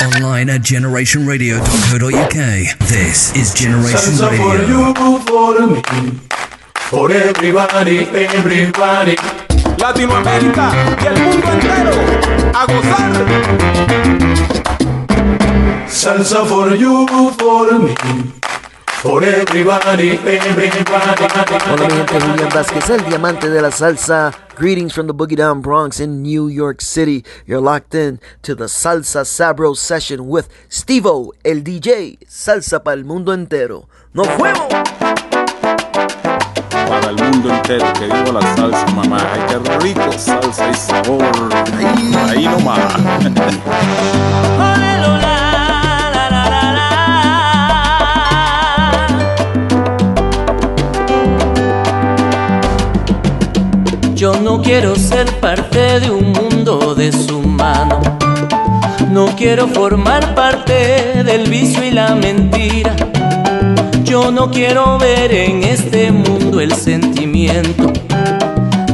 Online at generationradio.co.uk. This is Generation Salsa for you, for me, for everybody, everybody. Latinoamérica y el mundo entero a gozar. Salsa for you, for me, for everybody, everybody. Hola mi gente, Julián Vázquez, el diamante de la salsa. Greetings from the Boogie Down Bronx in New York City. You're locked in to the Salsa Sabro session with Stevo, el DJ. Salsa para el mundo entero. ¡Nos fuimos! Para el mundo entero, que vivo la salsa, mamá. Ay, qué rico, salsa y sabor. Ahí, ahí nomás. Yo no quiero ser parte de un mundo deshumano. No quiero formar parte del vicio y la mentira. Yo no quiero ver en este mundo el sentimiento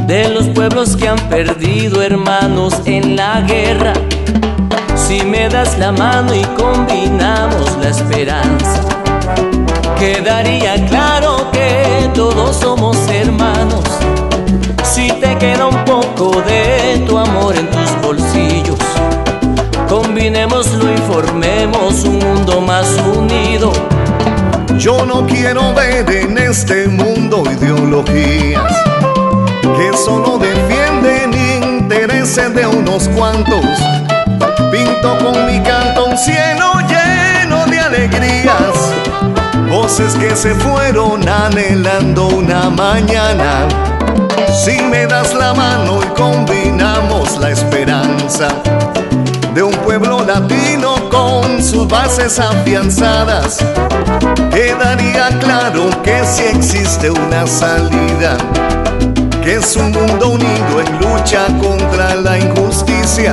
de los pueblos que han perdido hermanos en la guerra. Si me das la mano y combinamos la esperanza, quedaría claro que todos somos hermanos. Te queda un poco de tu amor en tus bolsillos, combinémoslo y formemos un mundo más unido. Yo no quiero ver en este mundo ideologías que solo defienden intereses de unos cuantos. Pinto con mi canto un cielo lleno de alegrías, voces que se fueron anhelando una mañana. Si me das la mano y combinamos la esperanza de un pueblo latino con sus bases afianzadas, quedaría claro que si existe una salida, que es un mundo unido en lucha contra la injusticia.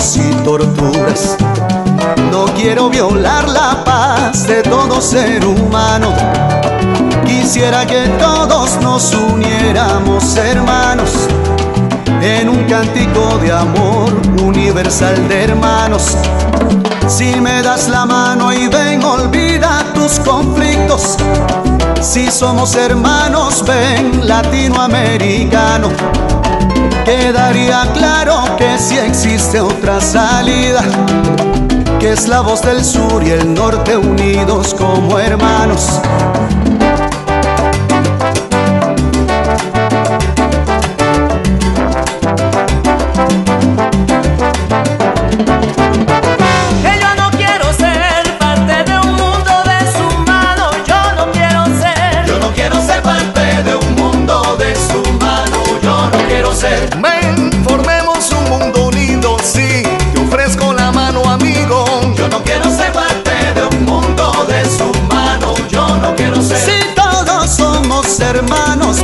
Delitos y torturas. No quiero violar la paz de todo ser humano. Quisiera que todos nos uniéramos hermanos en un cántico de amor universal de hermanos. Si me das la mano y ven, olvida tus conflictos. Si somos hermanos, ven latinoamericano. Quedaría claro que si existe otra salida, que es la voz del sur y el norte unidos como hermanos.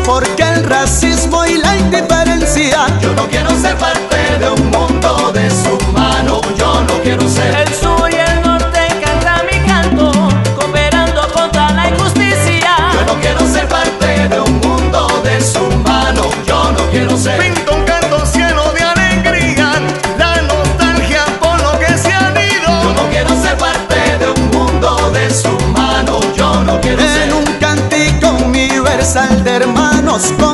Porque el racismo y la indiferencia Yo no quiero ser parte nos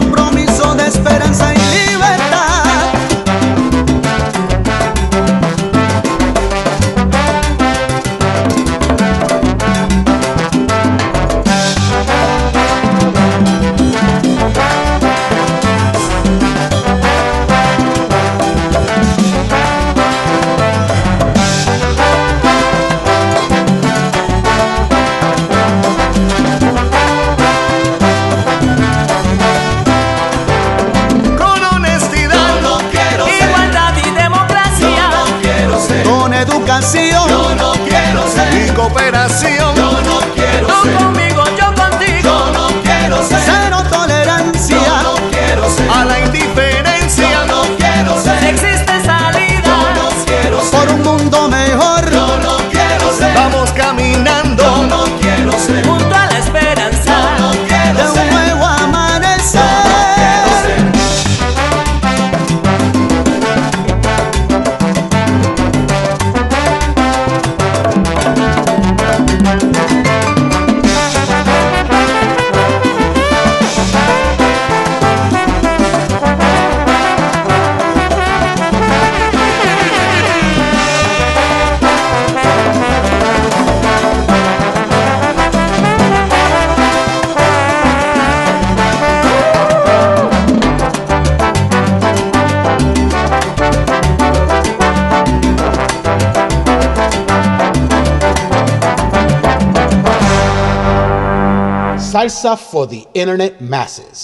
salsa for the internet masses.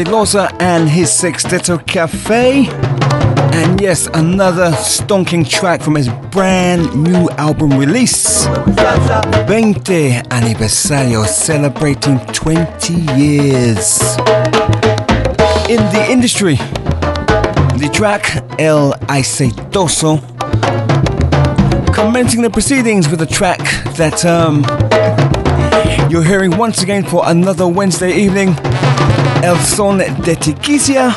Loza and his Sexteto Cafe. And yes, another stonking track from his brand new album release. 20 Aniversario, celebrating 20 years. In the industry, the track El Aceitoso, commencing the proceedings with a track that um, you're hearing once again for another Wednesday evening. El Son de Tiquicia.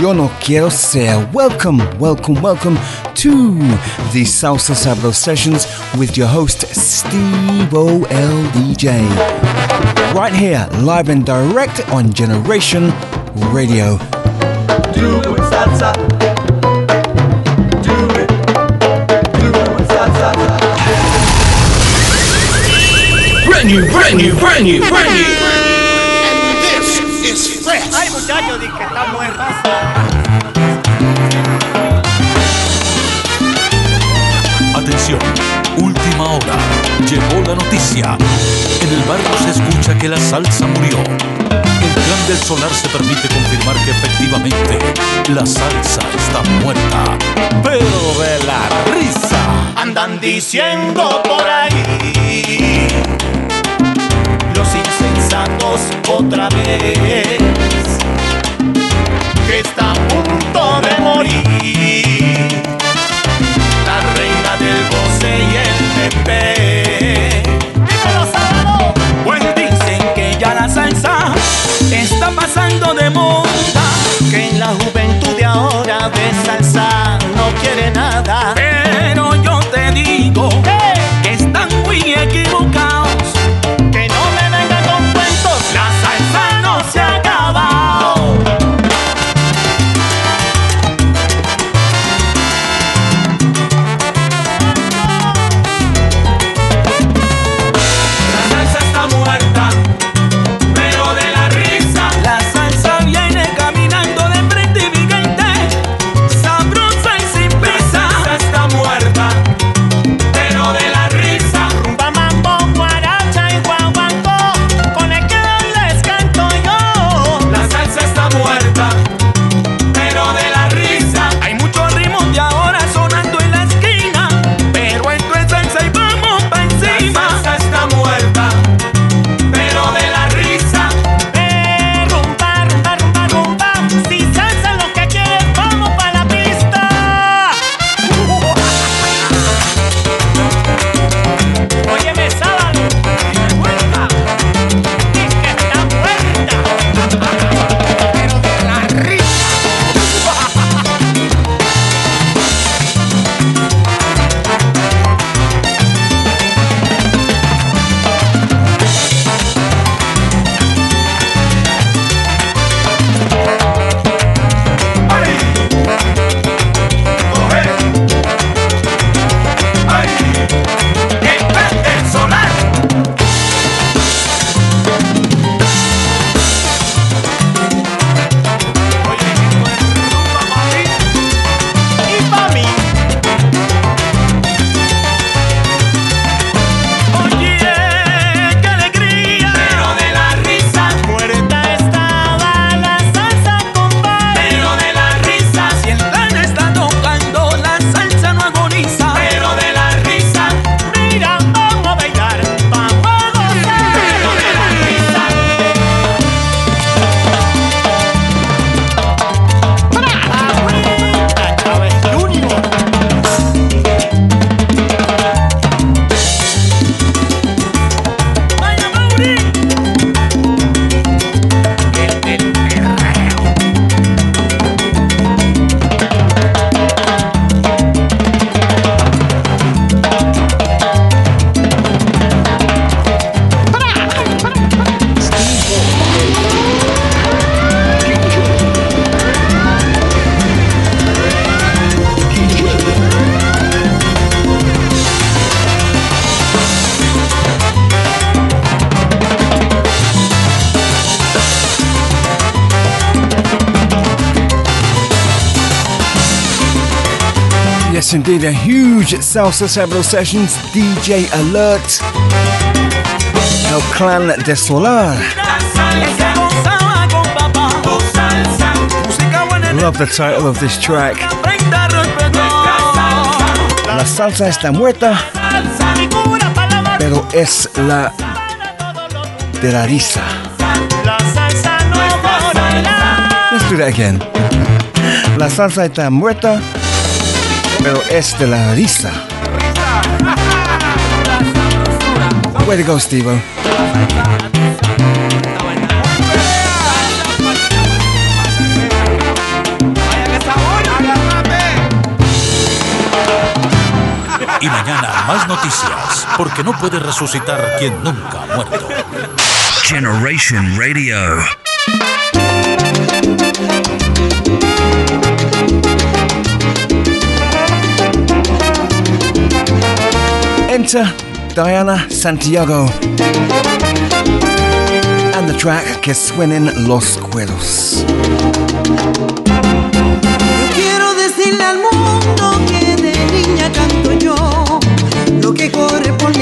Yo no quiero ser. Welcome, welcome, welcome to the Salsa Sabro sessions with your host Stevo el DJ. Right here, live and direct on Generation Radio. Do it salsa. Do it. Do it salsa. Brand new, brand new, brand new, brand new. Llegó la noticia. En el barrio se escucha que la salsa murió. El plan del solar se permite confirmar que efectivamente la salsa está muerta. Pero de la risa. Andan diciendo por ahí los insensatos otra vez que está a punto de morir la reina del goce y el pepe. Salsa está pasando de moda, que en la juventud de ahora de salsa no quiere nada. Pero yo te digo que Indeed, a huge Salsa Sabro Sessions DJ alert. El Clan de Solar. Love the title of this track. La salsa está muerta, pero es la de la risa. Let's do that again. La salsa está muerta. pero estelarista. Way to go, Steve. Y mañana más noticias, porque no puede resucitar quien nunca ha muerto. Generation Radio. Enter Diana Santiago and the track Que suenen los cueros. Yo quiero decirle al mundo que de niña canto yo lo que corre por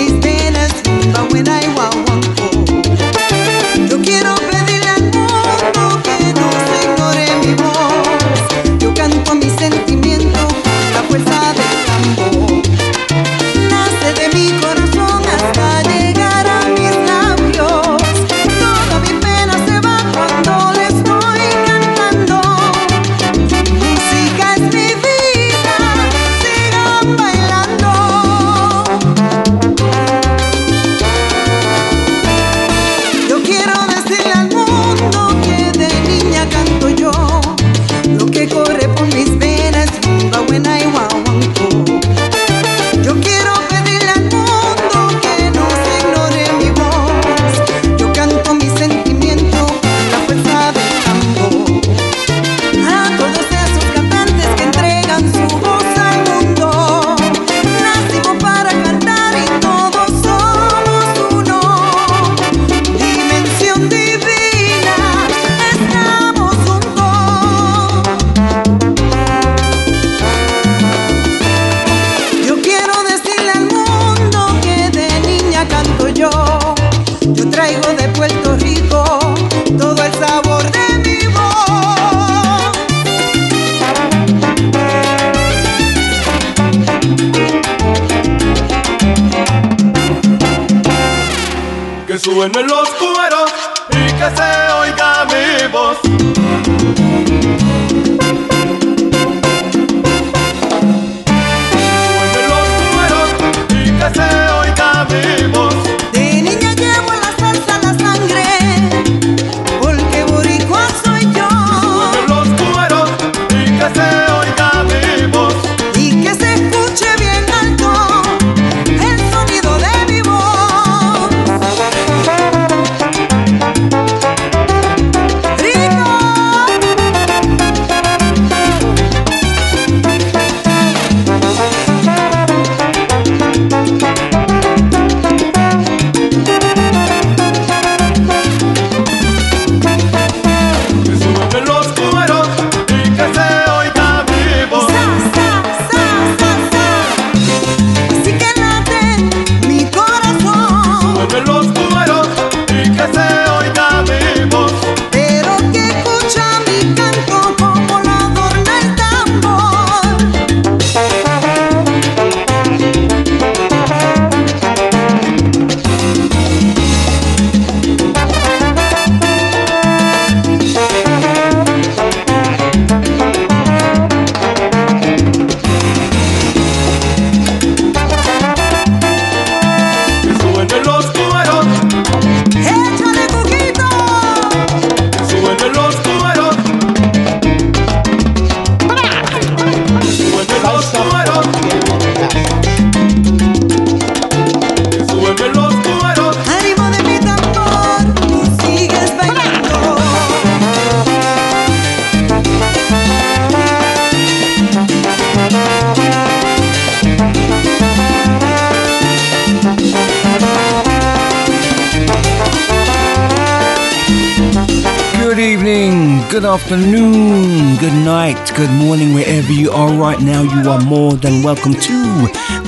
and welcome to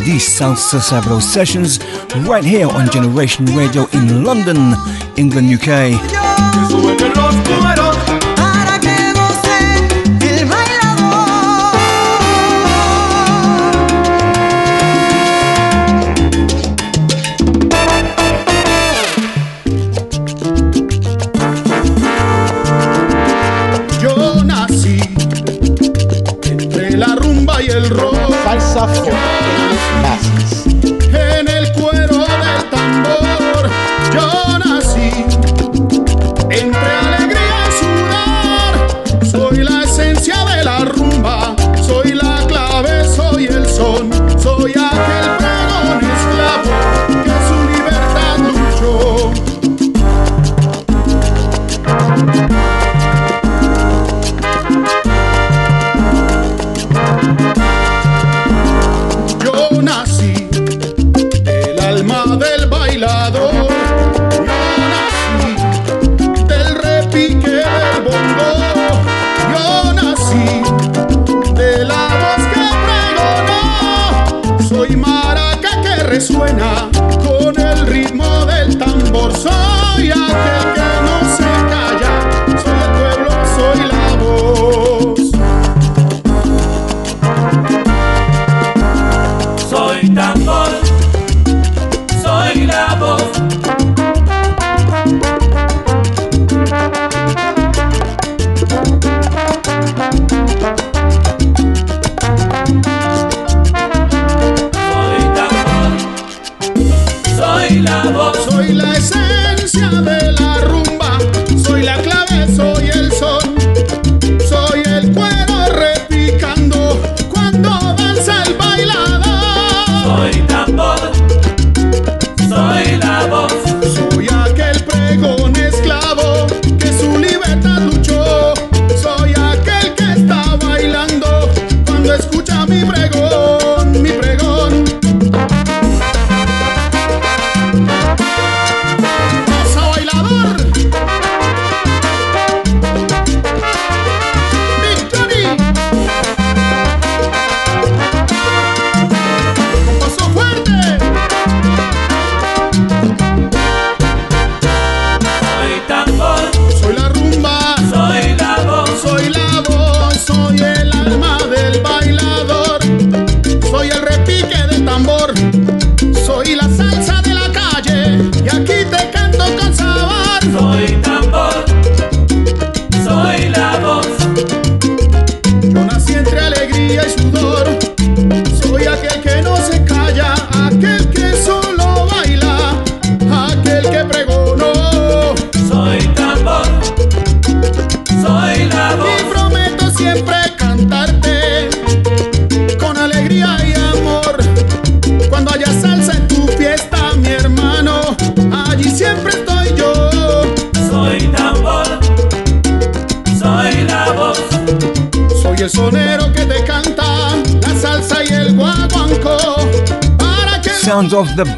the Salsa Sabro sessions right here on Generation Radio in London, England, UK.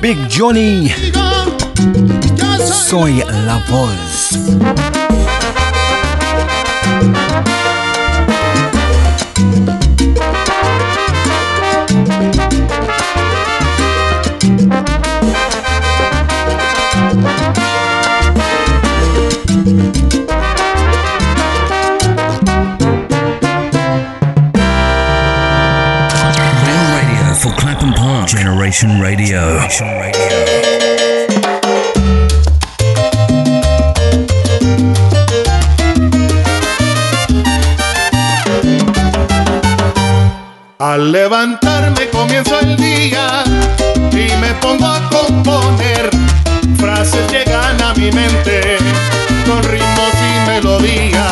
Big Johnny. Soy la voz. levantarme comienzo el día y me pongo a componer. Frases llegan a mi mente con ritmos y melodías.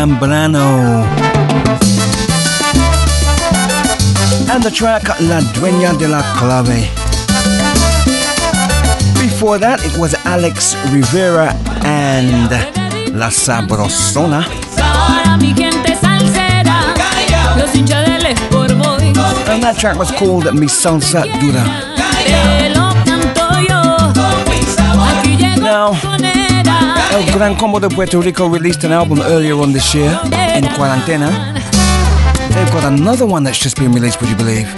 Zambrano. And the track La Dueña de la Clave. Before that, it was Alex Rivera and La Sabrosona. And that track was called Mi Salsa Dura. Now, El Gran Combo de Puerto Rico released an album earlier on this year, In Quarantena. They've got another one that's just been released, would you believe?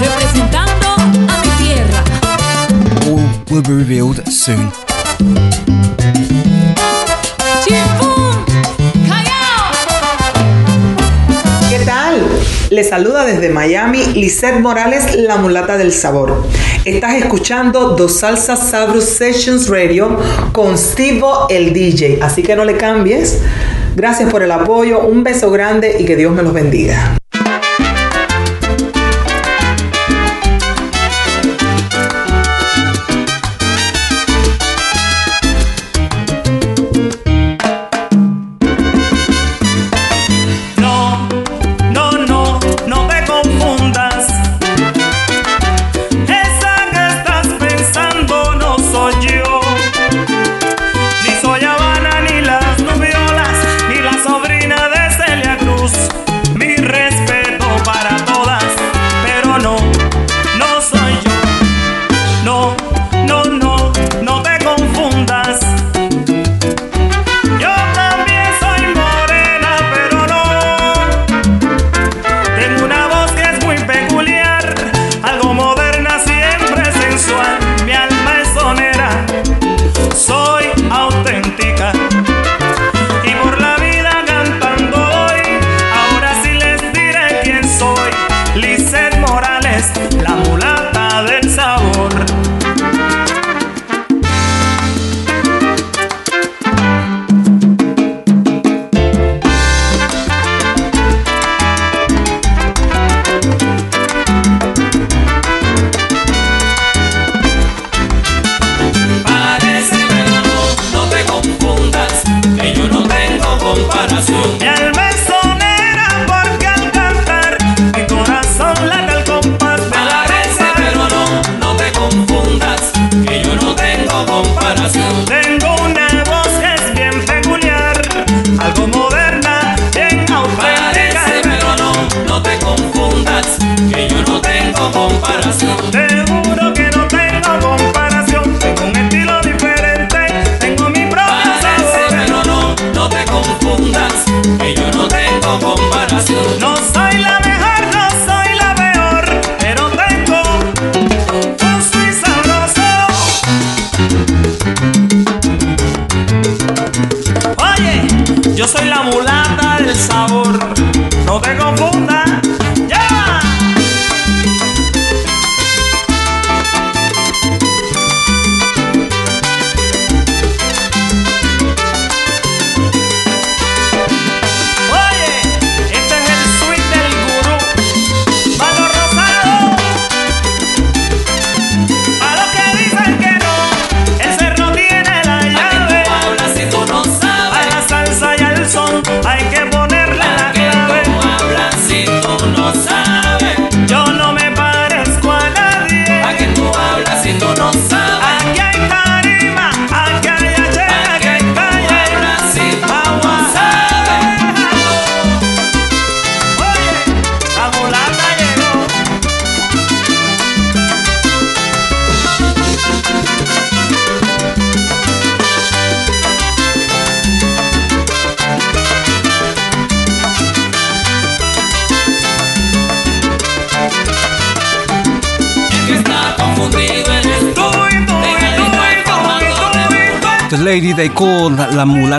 Representando a mi tierra. All will be revealed soon. Qué tal? Les saluda desde Miami Lisette Morales, la mulata del sabor. Estás escuchando Dos Salsa Sabrus Sessions Radio con Stevo el DJ. Así que no le cambies. Gracias por el apoyo, un beso grande y que Dios me los bendiga.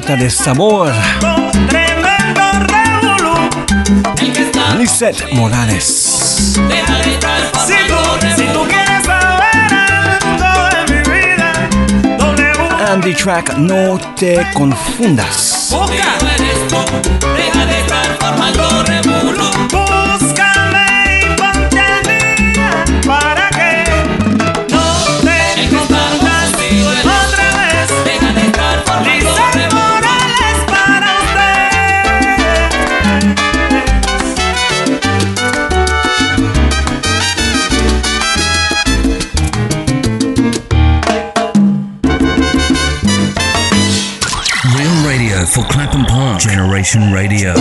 de este sabor. Lisette Morales. Andy Track, no te confundas. Radio.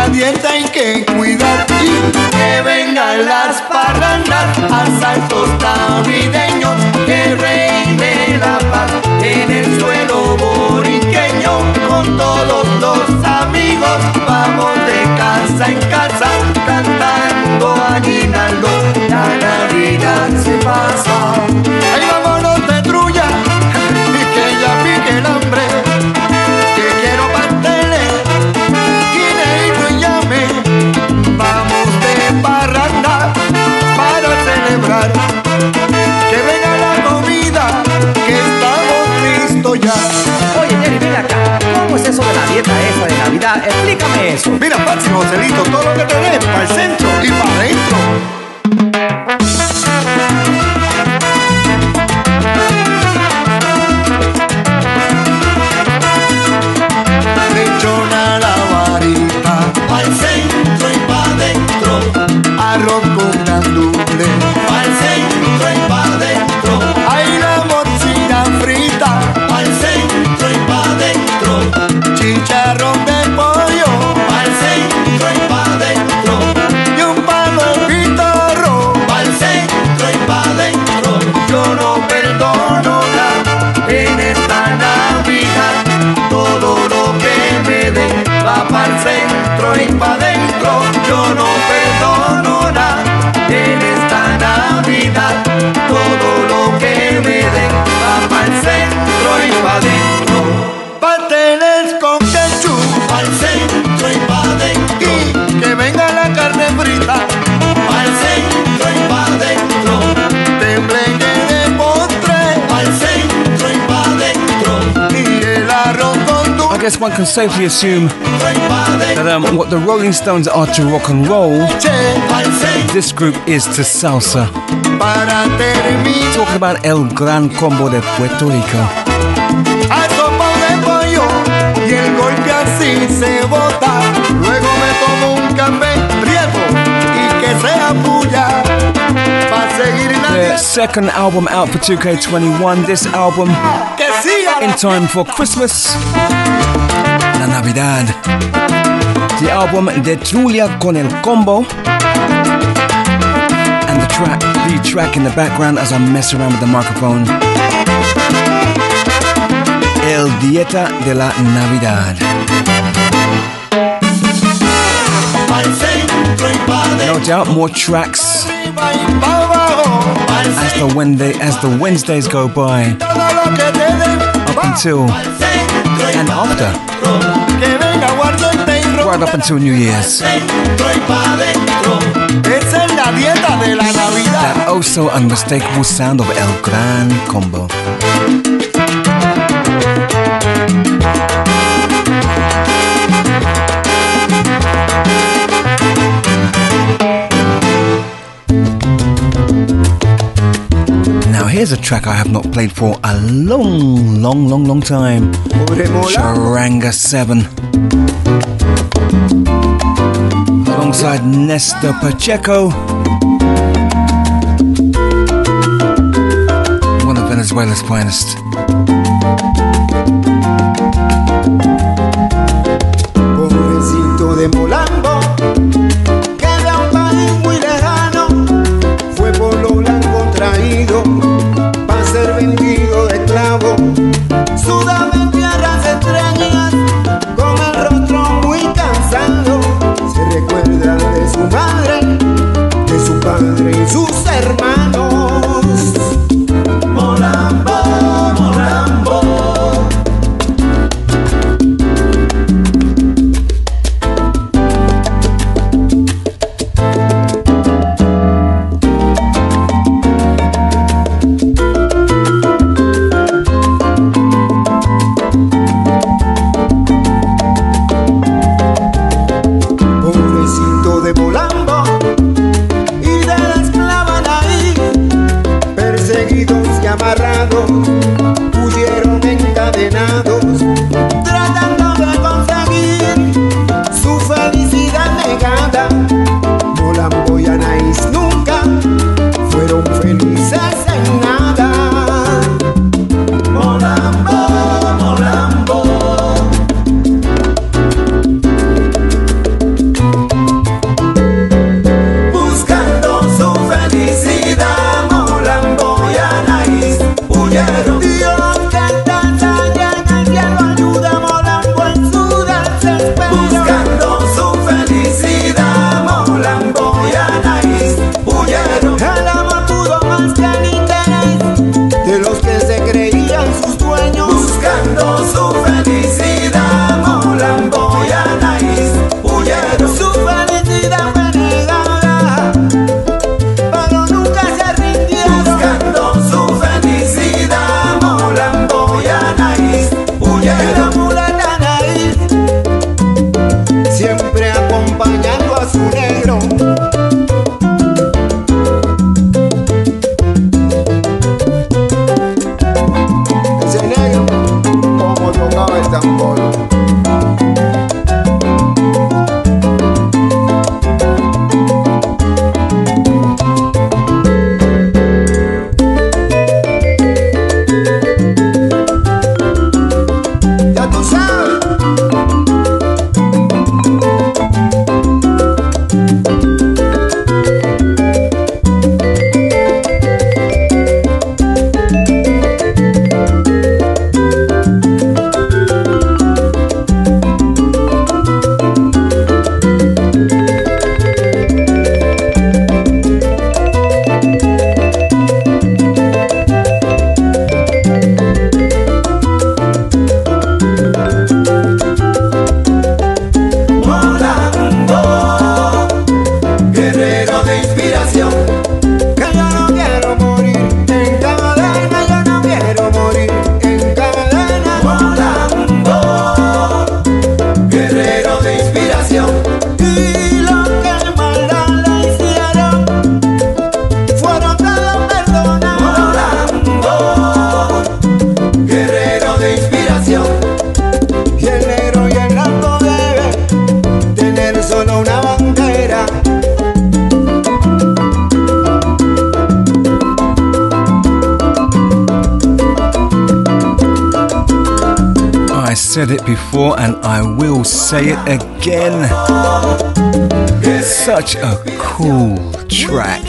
nadie. can safely assume that um, what the Rolling Stones are to rock and roll, this group is to salsa. Talking about El Gran Combo de Puerto Rico. Their second album out for 2K21. This album, in time for Christmas la Navidad. The album de Trulla con el Combo. And the track, the track in the background as I mess around with the microphone. El Dieta de la Navidad. No doubt more tracks as the Wednesday as the Wednesdays go by up until and after up until New Year's. That also unmistakable sound of El Gran Combo. here's a track I have not played for a long, long, long, long time. Charanga 7. alongside Nesta Pacheco. One of Venezuela's finest. say it again. Such a cool track.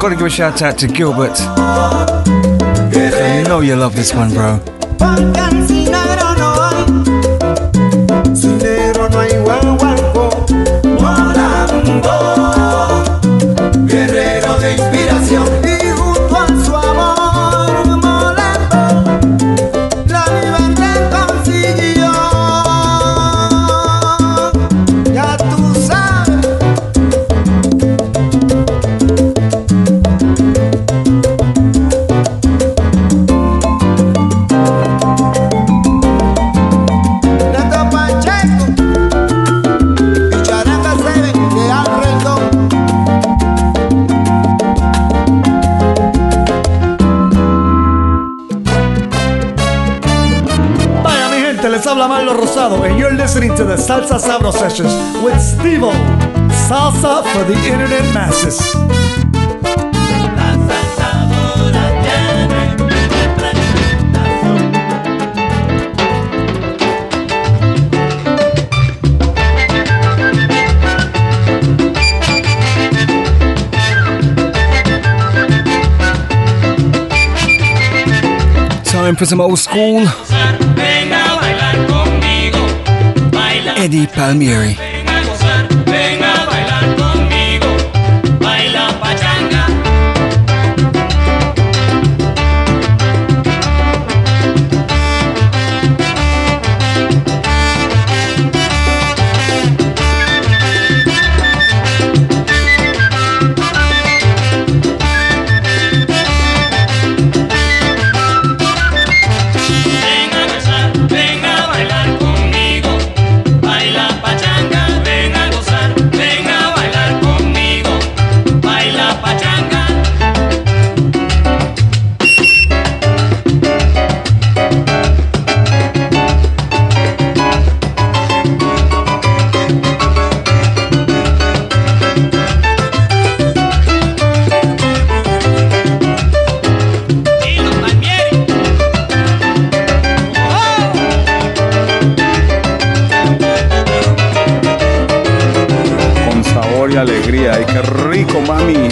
Gotta give a shout out to Gilbert. I know you love this one, bro. Guerrero de inspiración. listening to the Salsa Sabro Sessions with Stevo, salsa for the internet masses. Time for some old school Eddie Palmieri. alegría. Qué rico, mami!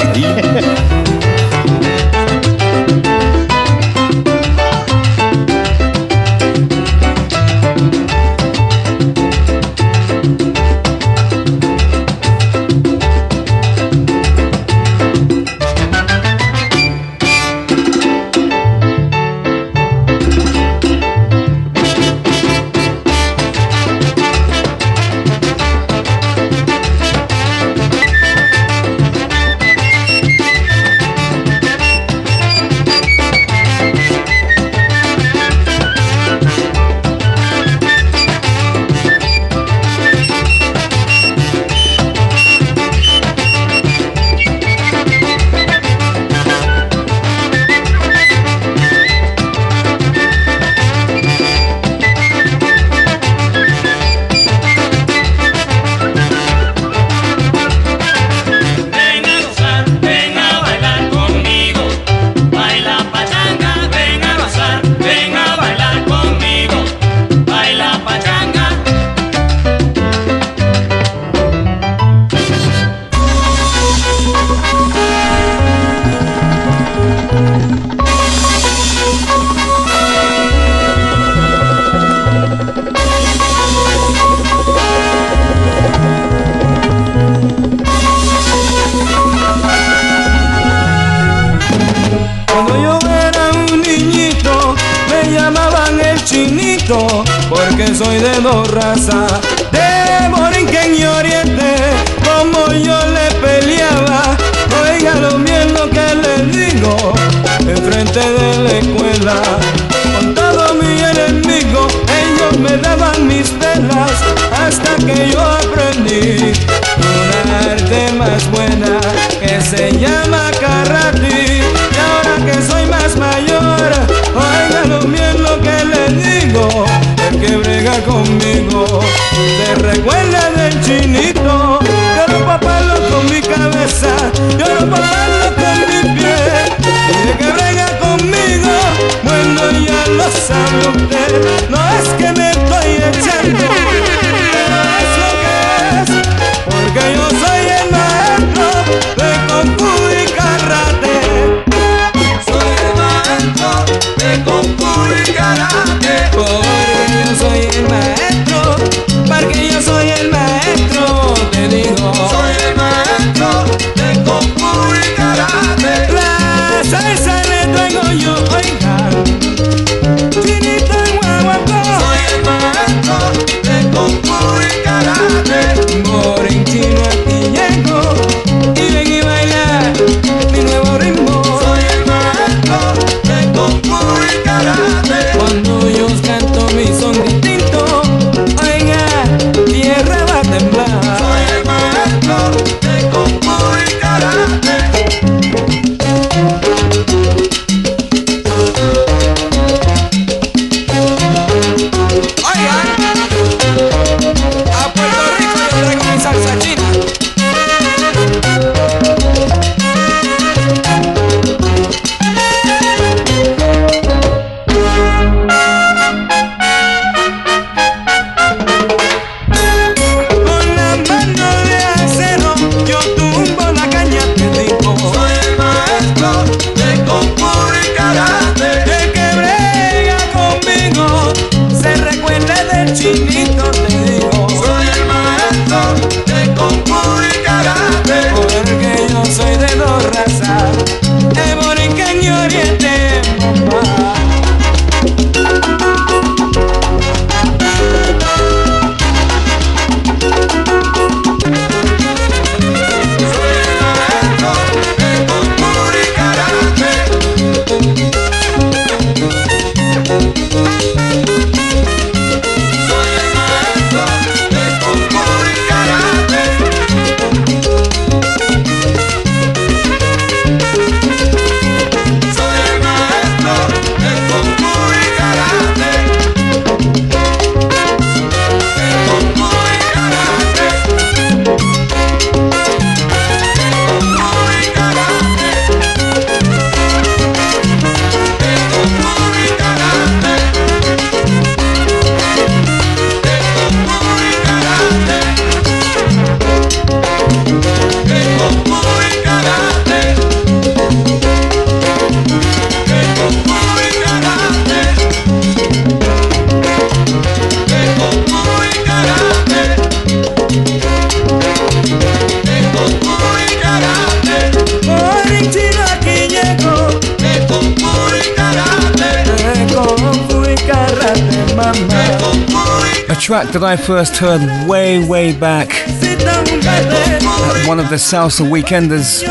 I first heard way, way back at one of the Salsa Weekenders.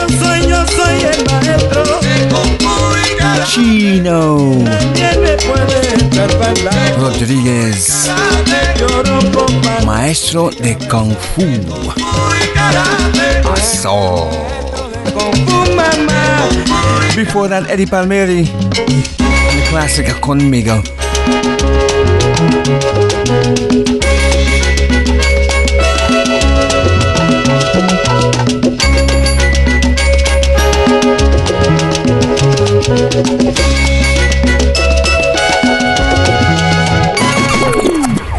Chino Rodriguez, maestro de Kung Fu. Aso. Before that, Eddie Palmieri, the classic Conmigo.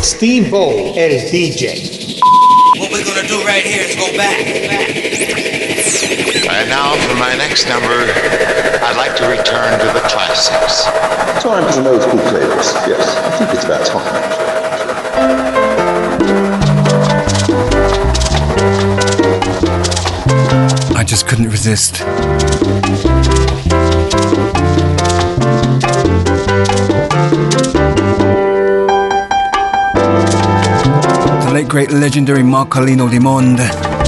Stevo, el DJ. What we're gonna do right here is go back. And now for my next number, I'd like to return to the classics. Time for some old school flavors. Yes, I think it's about time. I just couldn't resist. The late great legendary Marcolino Dimond.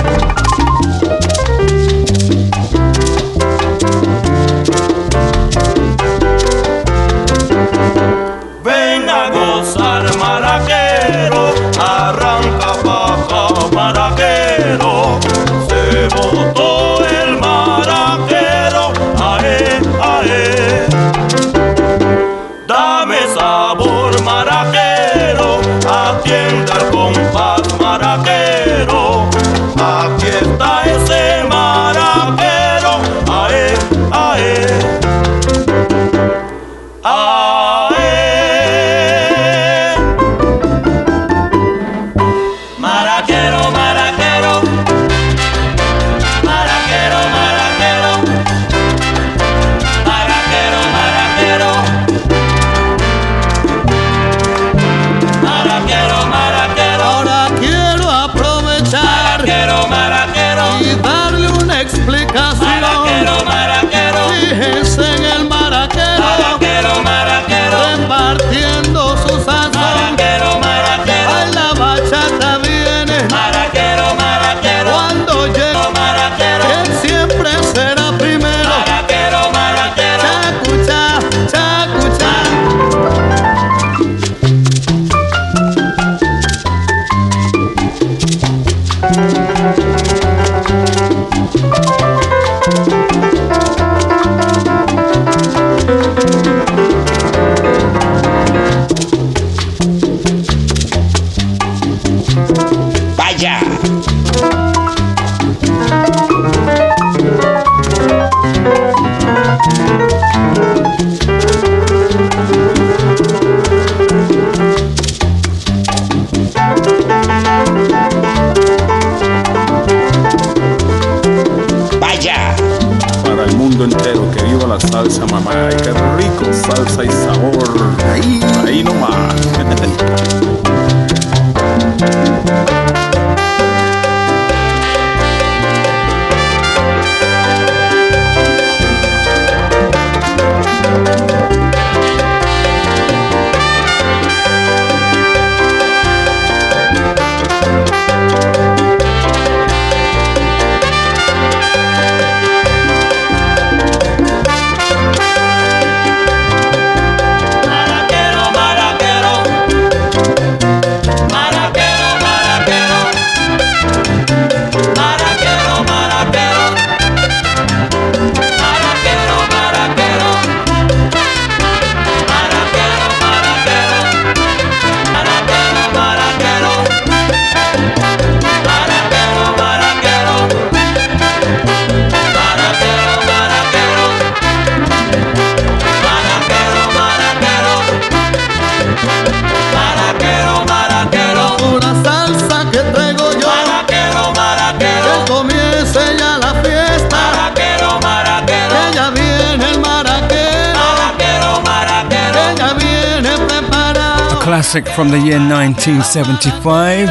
1975.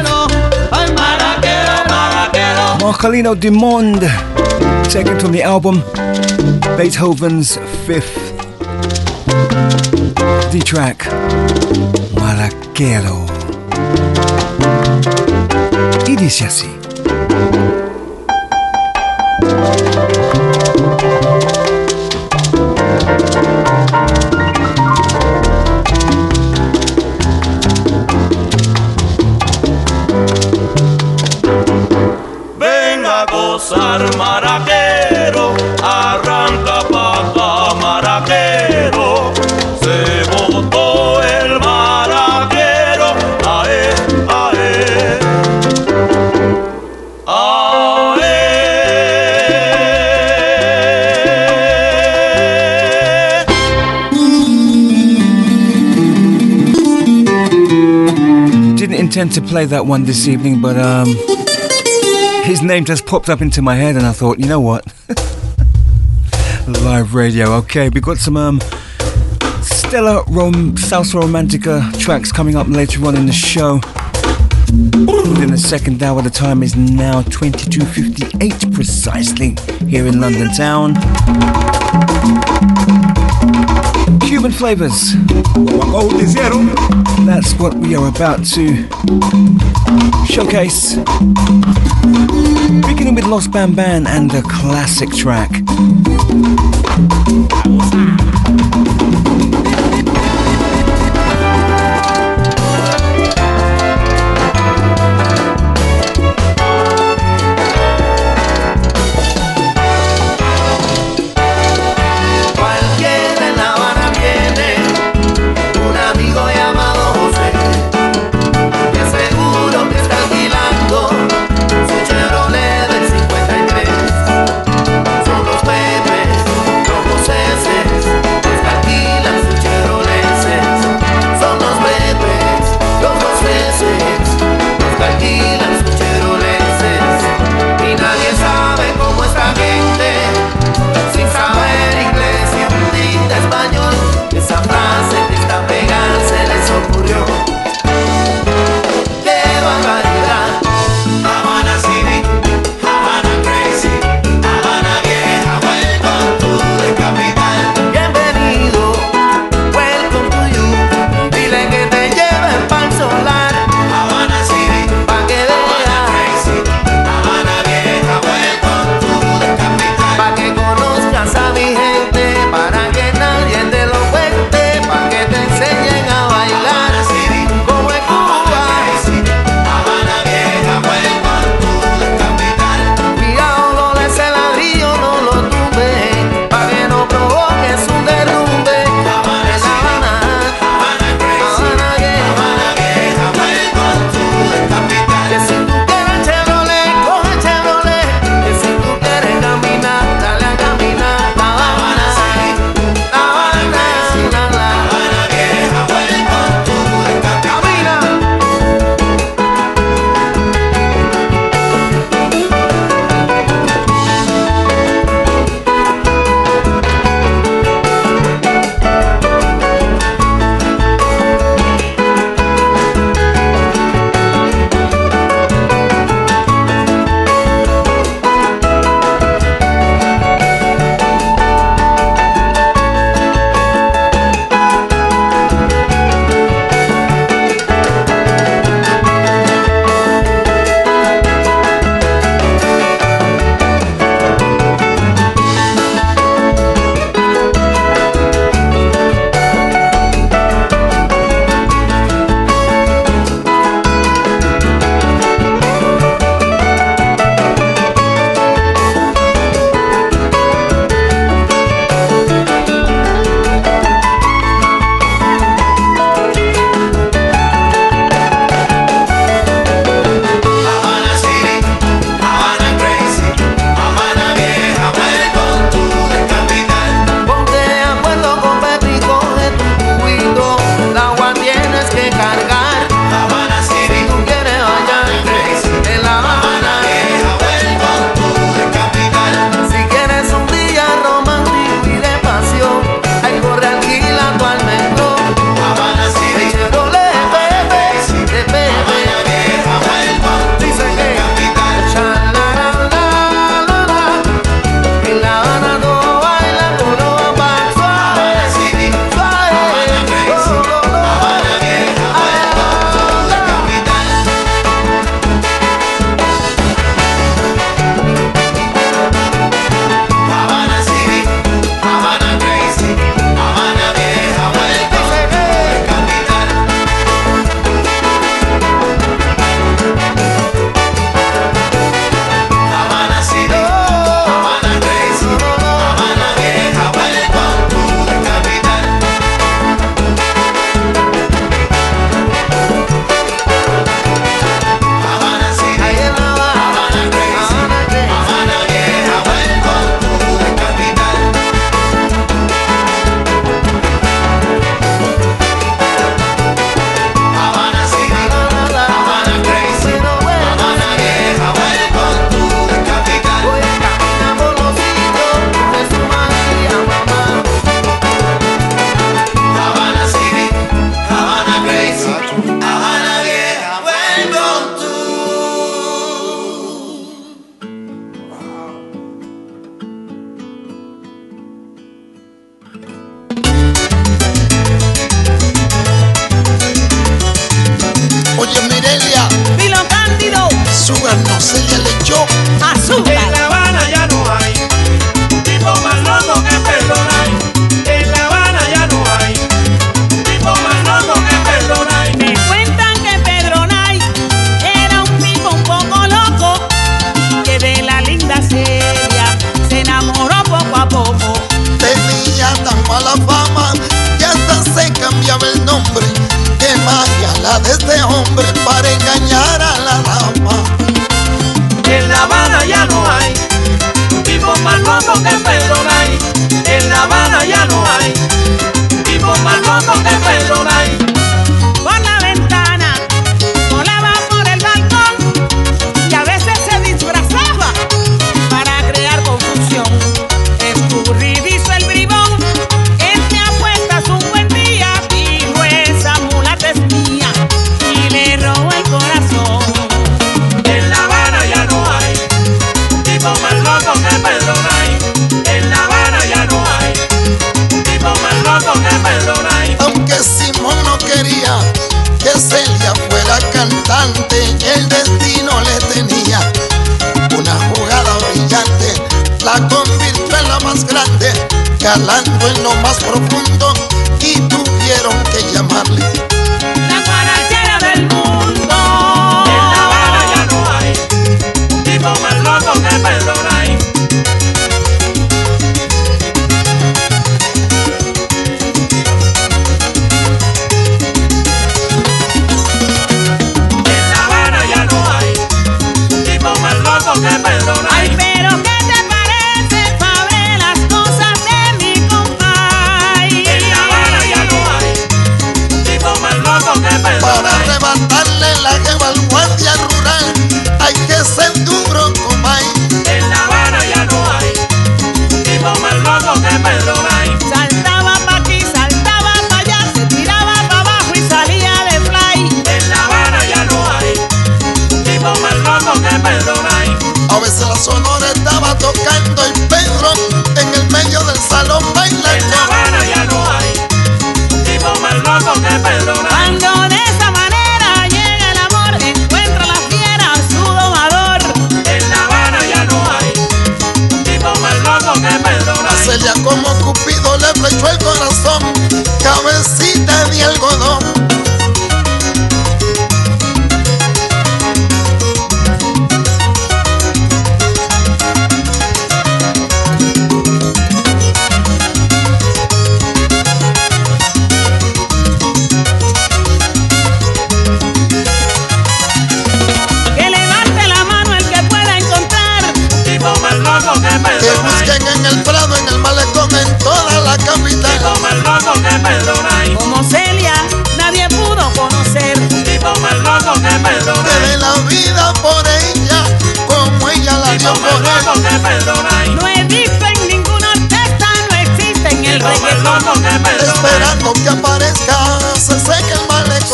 Marcolino Dimond, second from the album Beethoven's Fifth. The track Maracchero. It is disse. Intend to play that one this evening, but um, his name just popped up into my head, and I thought, you know what? Live radio. Okay, we got some um, stellar rom- salsa romantica tracks coming up later on in the show. Within the second hour, the time is now 22:58 precisely here in London town. Cuban flavors. That's what we are about to showcase. Beginning with Los Van Van and the classic track.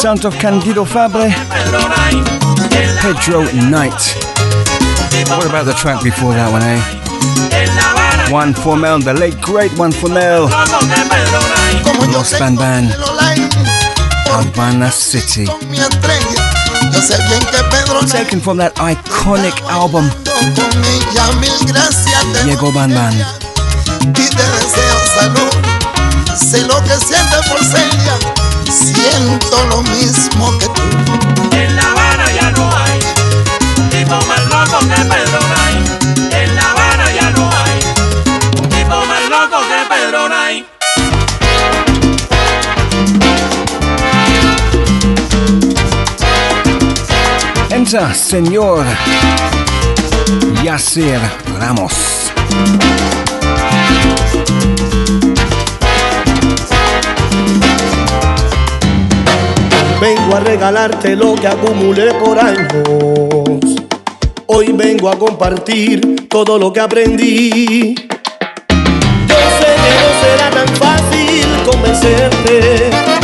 sounds of Candido Fabre, Pedro Knight. What about the track before that one, eh? One for Mel, the late great Juan Formell. Los Van Van, Havana City. Taken from that iconic album, Llegó Van Van. Sé lo que siente por Celia siento lo mismo que tú. En La Habana ya no hay tipo más loco que Pedro Nay. En La Habana ya no hay tipo más loco que Pedro Nay. Entra, señor Yasser Ramos. Vengo a regalarte lo que acumulé por años. Hoy vengo a compartir todo lo que aprendí. Yo sé que no será tan fácil convencerte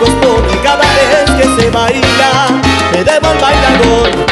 amigos cada vez que se baila me debo al bailador.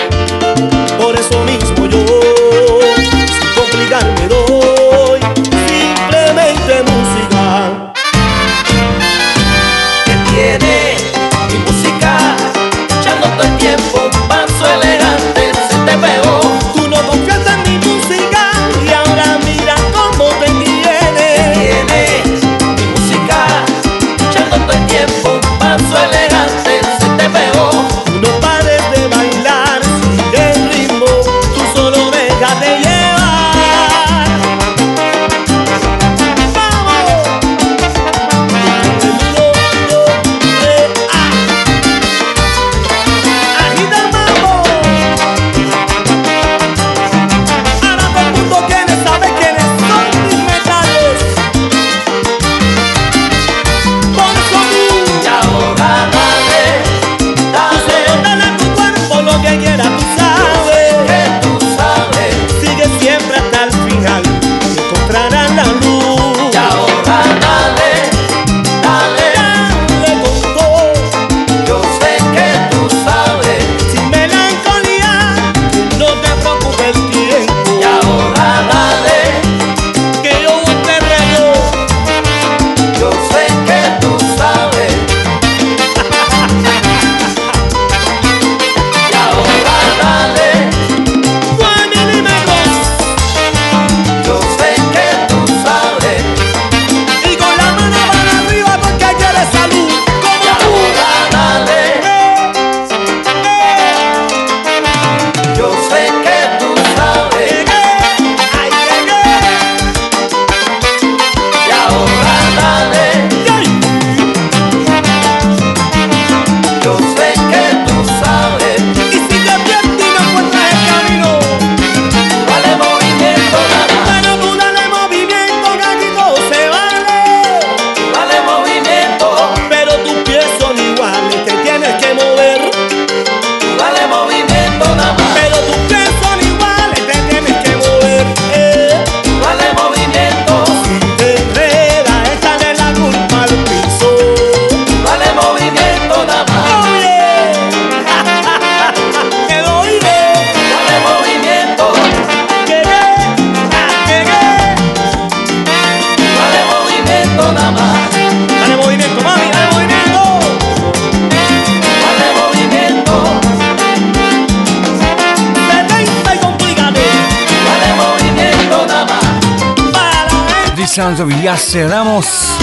of Ramos.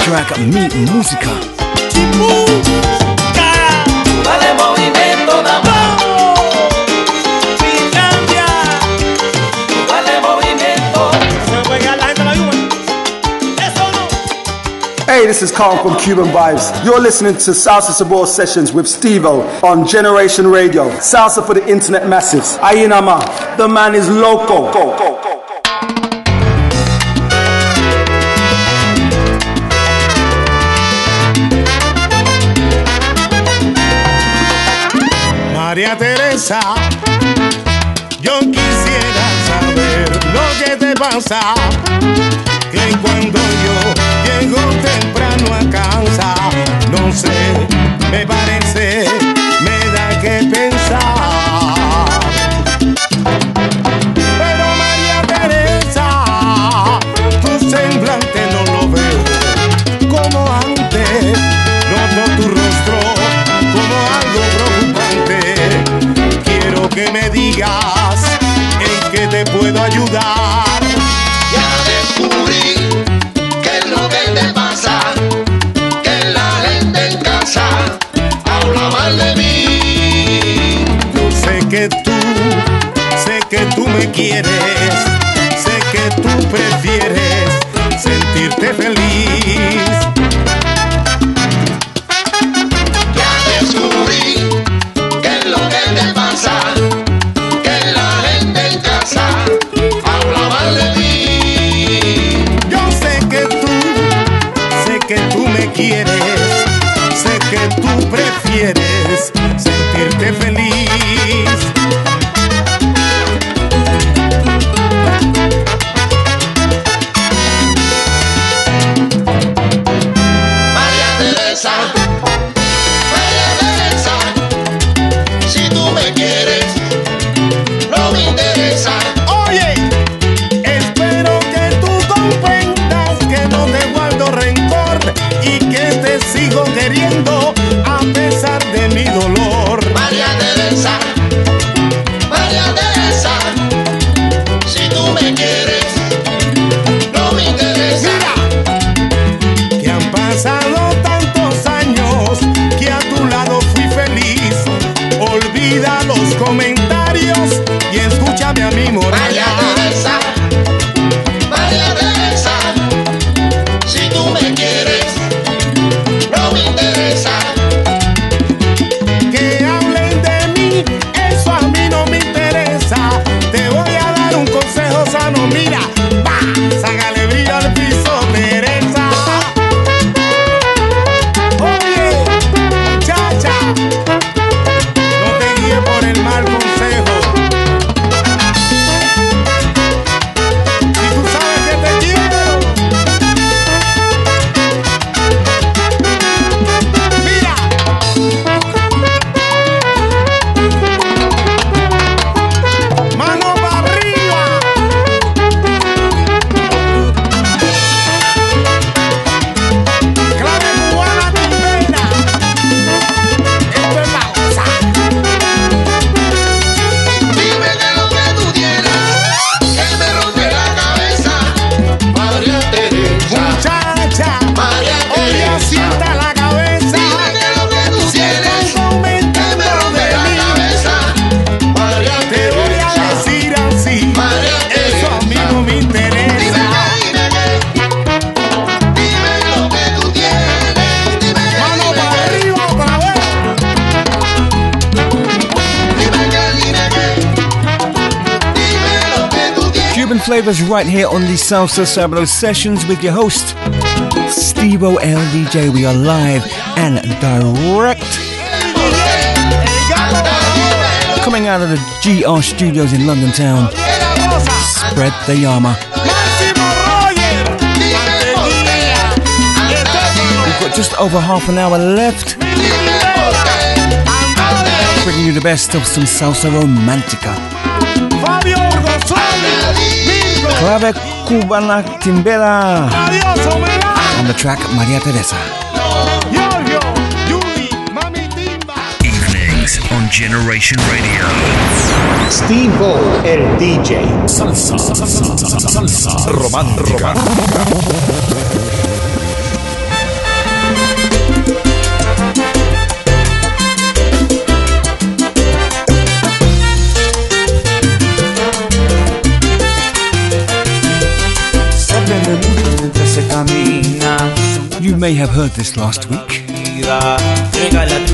Track Mi Música. Hey, this is Carl from Cuban Vibes. You're listening to Salsa Sabro Sessions with Stevo on Generation Radio. Salsa for the internet masses. Ayinama, the man is loco. Go, go, go. Yo quisiera saber lo que te pasa. quiere. Salsa Sabro Sessions with your host, Stevo el DJ. We are live and direct. Coming out of the GR Studios in London Town. Spread the Yama. We've got just over half an hour left. Bringing you the best of some salsa romantica. Clave cubana Timbera. Adiós, On the track, María Teresa. Evenings on Generation Radio. Steve O, el DJ. Salsa, salsa, salsa, salsa. Román, román. You may have heard this last week.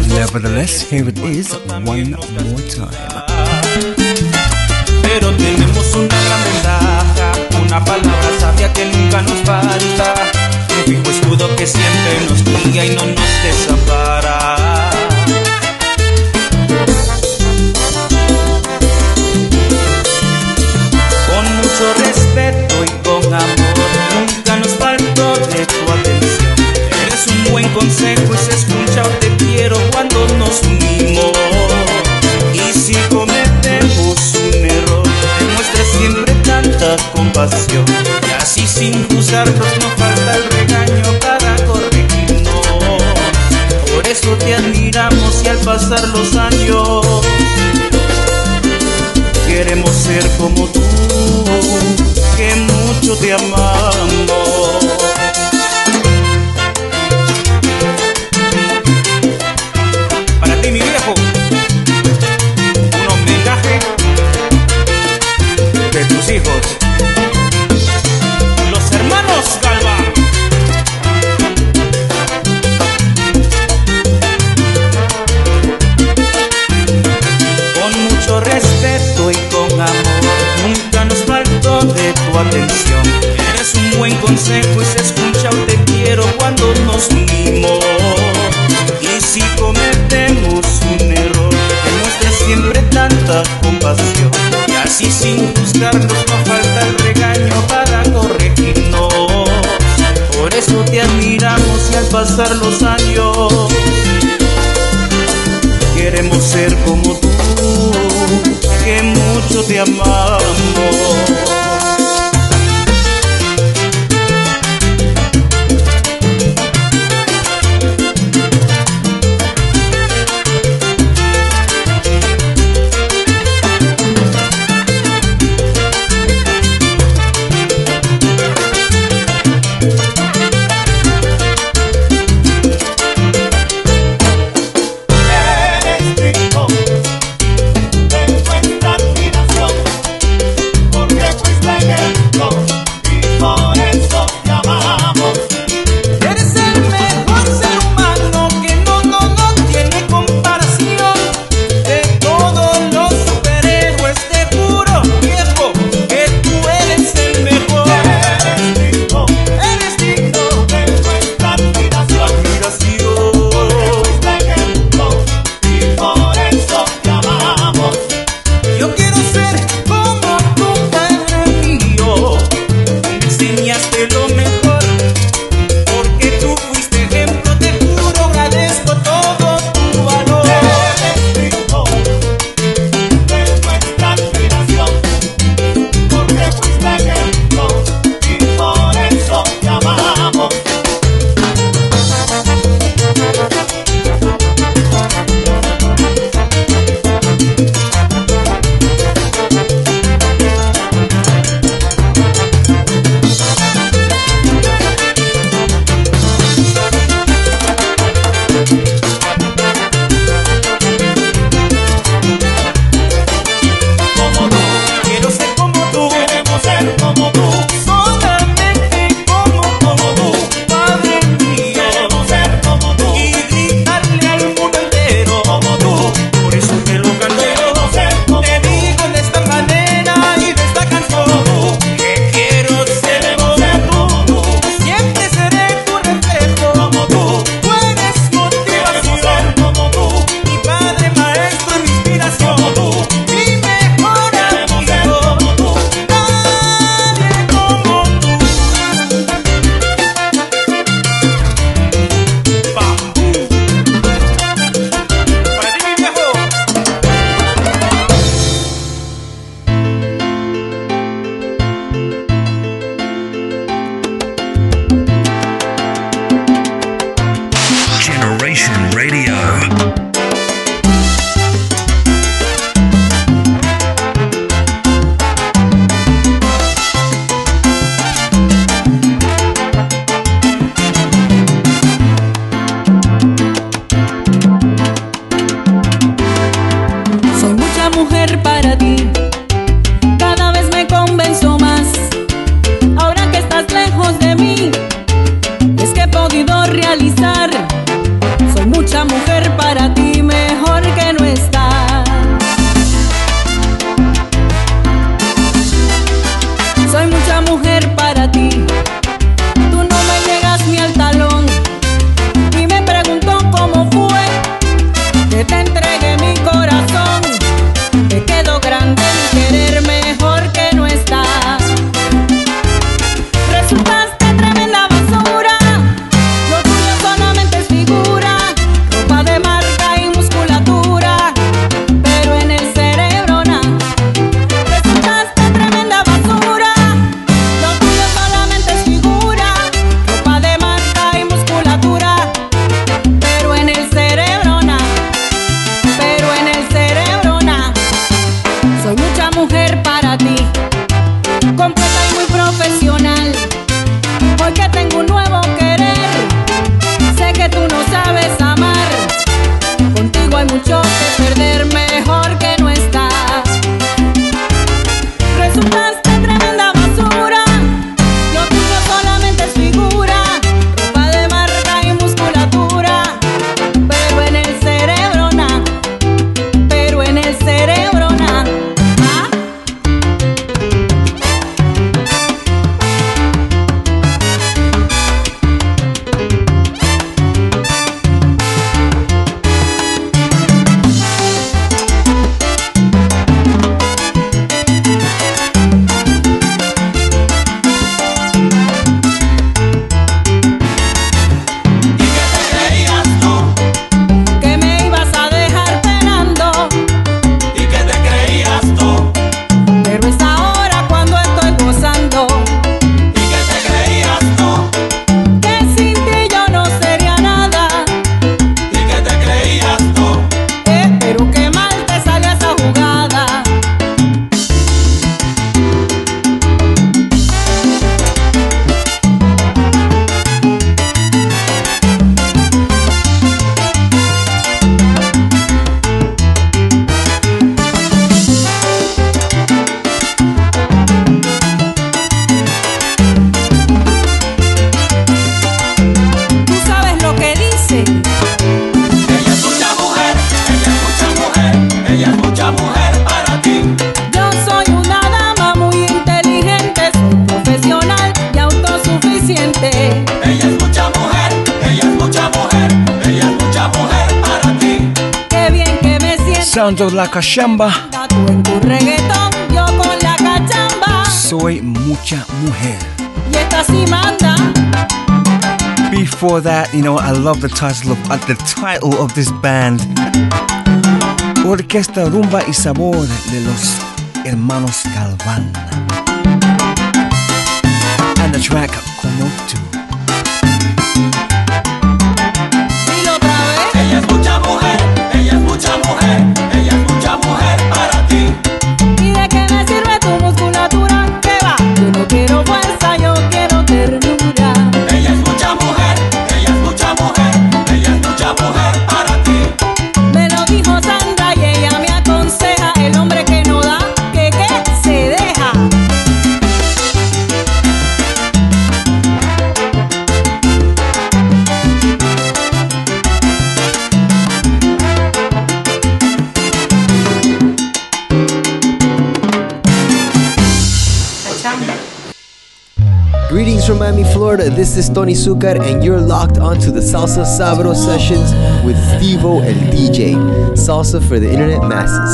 Nevertheless, here it is one more time. Pero tenemos una gran ventaja, una palabra sabia que nunca nos falta, un fijo escudo que siempre nos guía y no nos desampara. Con mucho respeto y con amor, nunca nos faltó de tu atención. Consejo y se escucha o te quiero cuando nos unimos. Y si cometemos un error, demuestra siempre tanta compasión. Y así sin juzgarnos no falta el regaño para corregirnos. Por eso te admiramos y al pasar los años queremos ser como tú, que mucho te amamos. Tu atención. Eres un buen consejo y se escucha o te quiero cuando nos unimos. Y si cometemos un error, demuestra siempre tanta compasión. Y así sin juzgarnos no falta el regaño para corregirnos. Por eso te admiramos y al pasar los años queremos ser como tú, que mucho te amamos. Sound of la cachamba. Soy mucha mujer. Before that, you know, I love the title of uh, the title of this band. Orquesta Rumba y Sabor de los Hermanos Galván. And the track Como tú. Mujer, This is Tony Succar, and you're locked onto the Salsa Sabro sessions with Stevo el DJ. Salsa for the internet masses.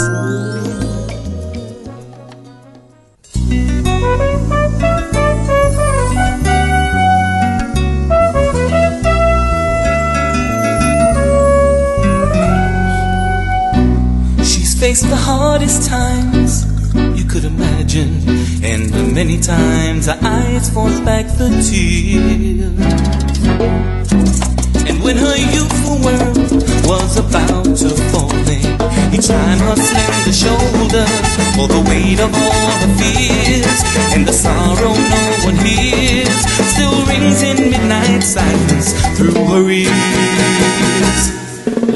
She's faced the hardest times many times her eyes forced back the tears. And when her youthful world was about to fall in, each time her slender shoulders for the weight of all her fears, and the sorrow no one hears still rings in midnight silence through her ears.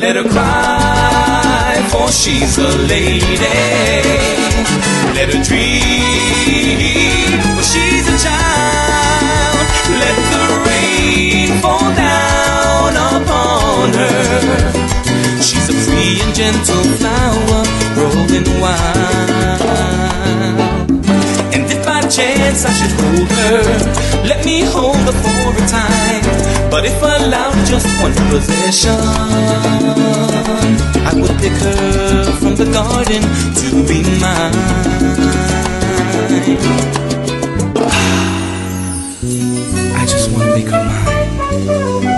Let her cry, for she's a lady. Let her dream, for she's a child. Let the rain fall down upon her. She's a free and gentle flower growing wild. And chance I should hold her, let me hold her for a time. But if allowed just one possession, I would pick her from the garden to be mine. I just want to make her mine.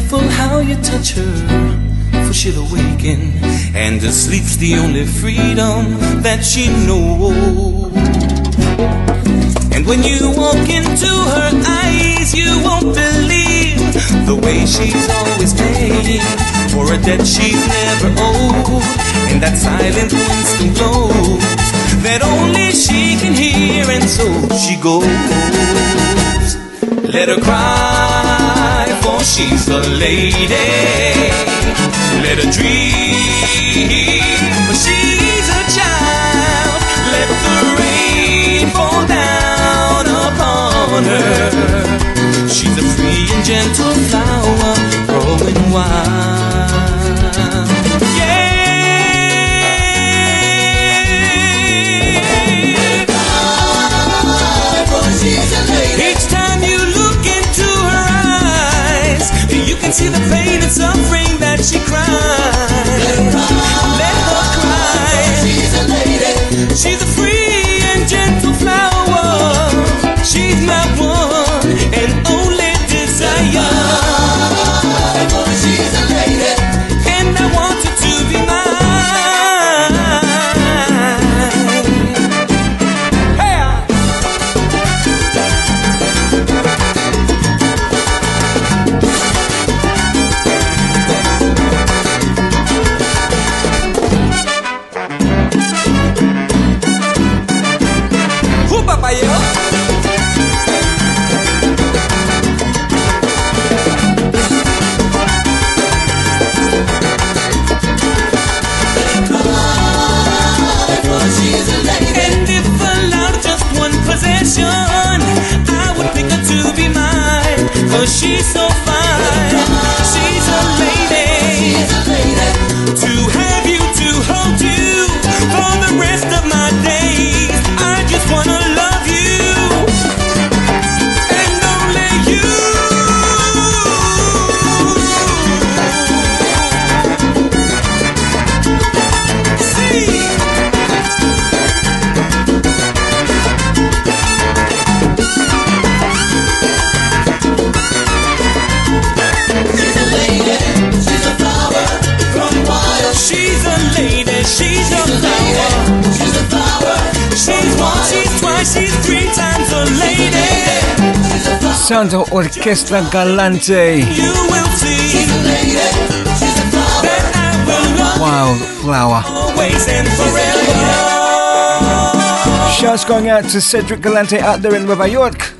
Careful how you touch her, for she'll awaken, and her sleep's the only freedom that she knows. And when you walk into her eyes, you won't believe the way she's always paying for a debt she's never owed, and that silent winsome glows that only she can hear, and so she goes. Let her cry, she's a lady. Let her dream, for she's a child. Let the rain fall down upon her. She's a free and gentle flower growing wild. Can see the pain and suffering that she cries. Let her cry. She's a lady. She's a sounds of Orchestra Galante. Wildflower. Shouts going out to Cedric Galante out there in River York.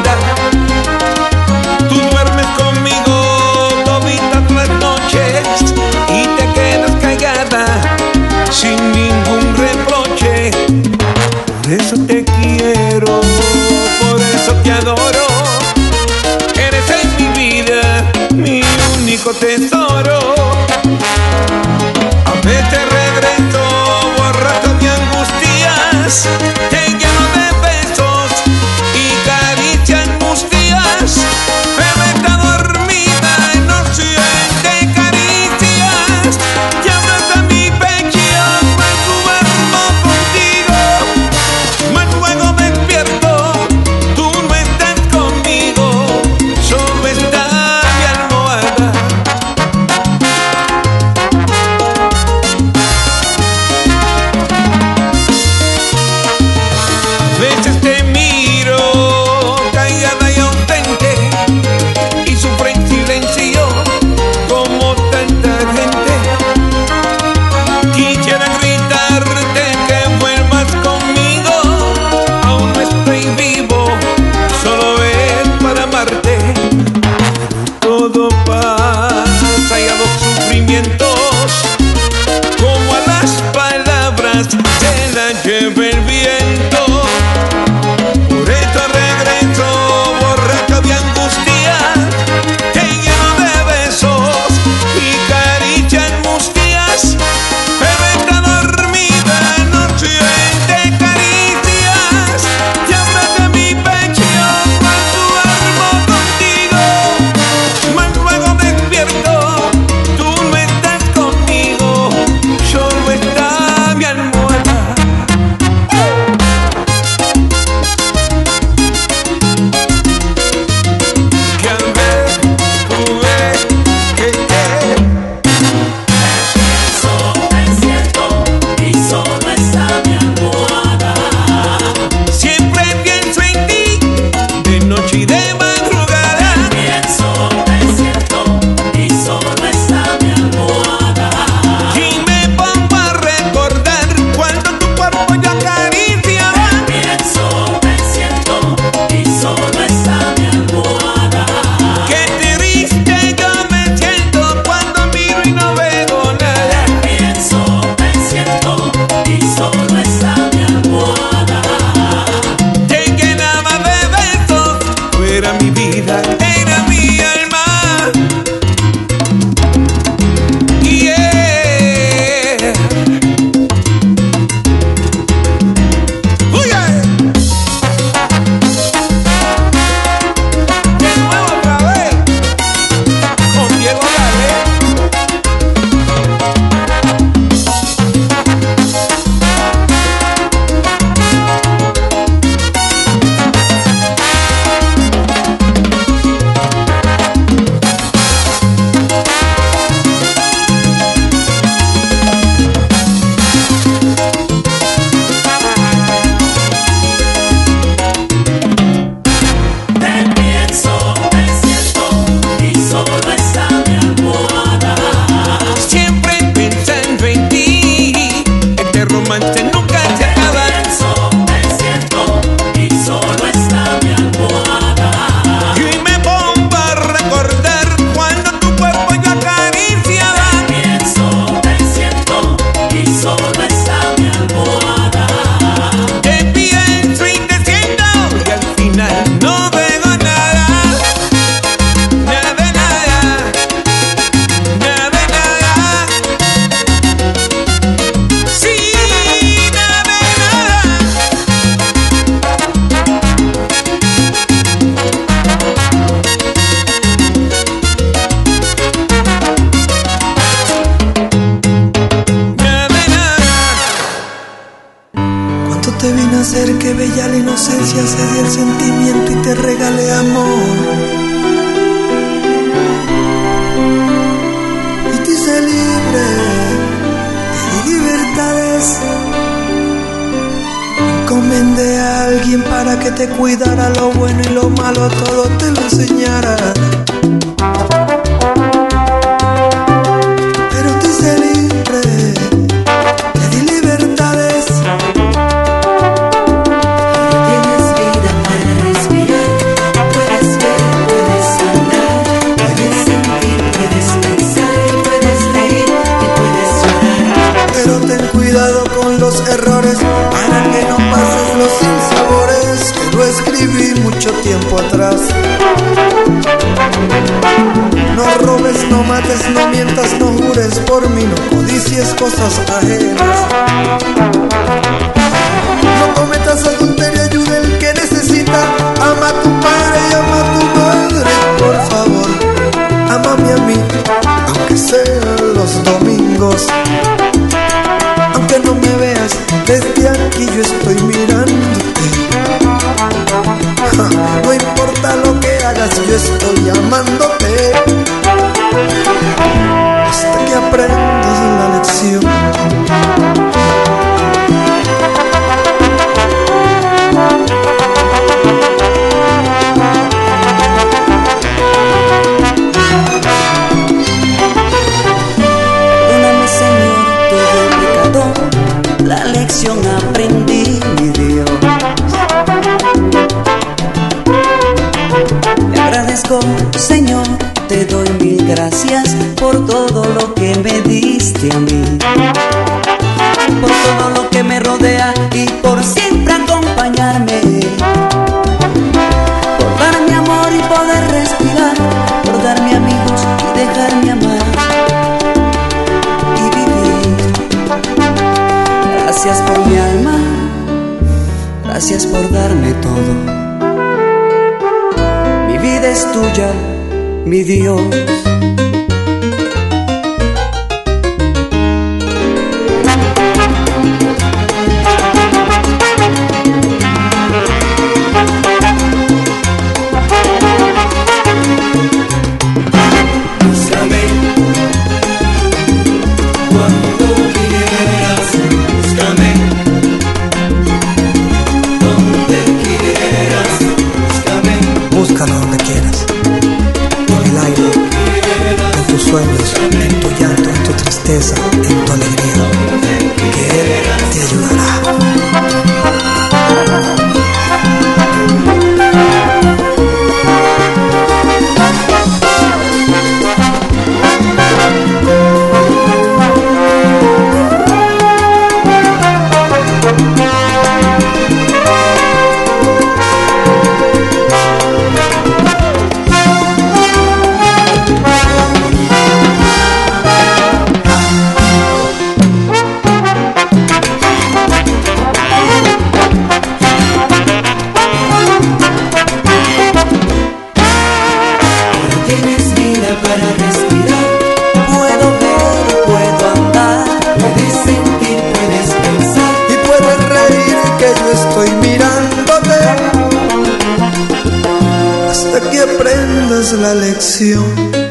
tesoro te di el sentimiento y te regalé amor. Y te hice libre, te di libertades. Encomendé a alguien para que te cuidara lo bueno y lo malo, todo te lo enseñara. viví mucho tiempo atrás. No robes, no mates, no mientas, no jures por mí, no codicies cosas ajenas. No cometas adulterio, ayuda el que necesita. Ama a tu padre y ama a tu madre, por favor. Amame a mí, aunque sean los domingos. Aunque no me veas, desde aquí yo estoy mirando no importa lo que hagas, yo estoy amándote. Hasta que aprendas la lección. mi Dios. hasta que aprendas la lección.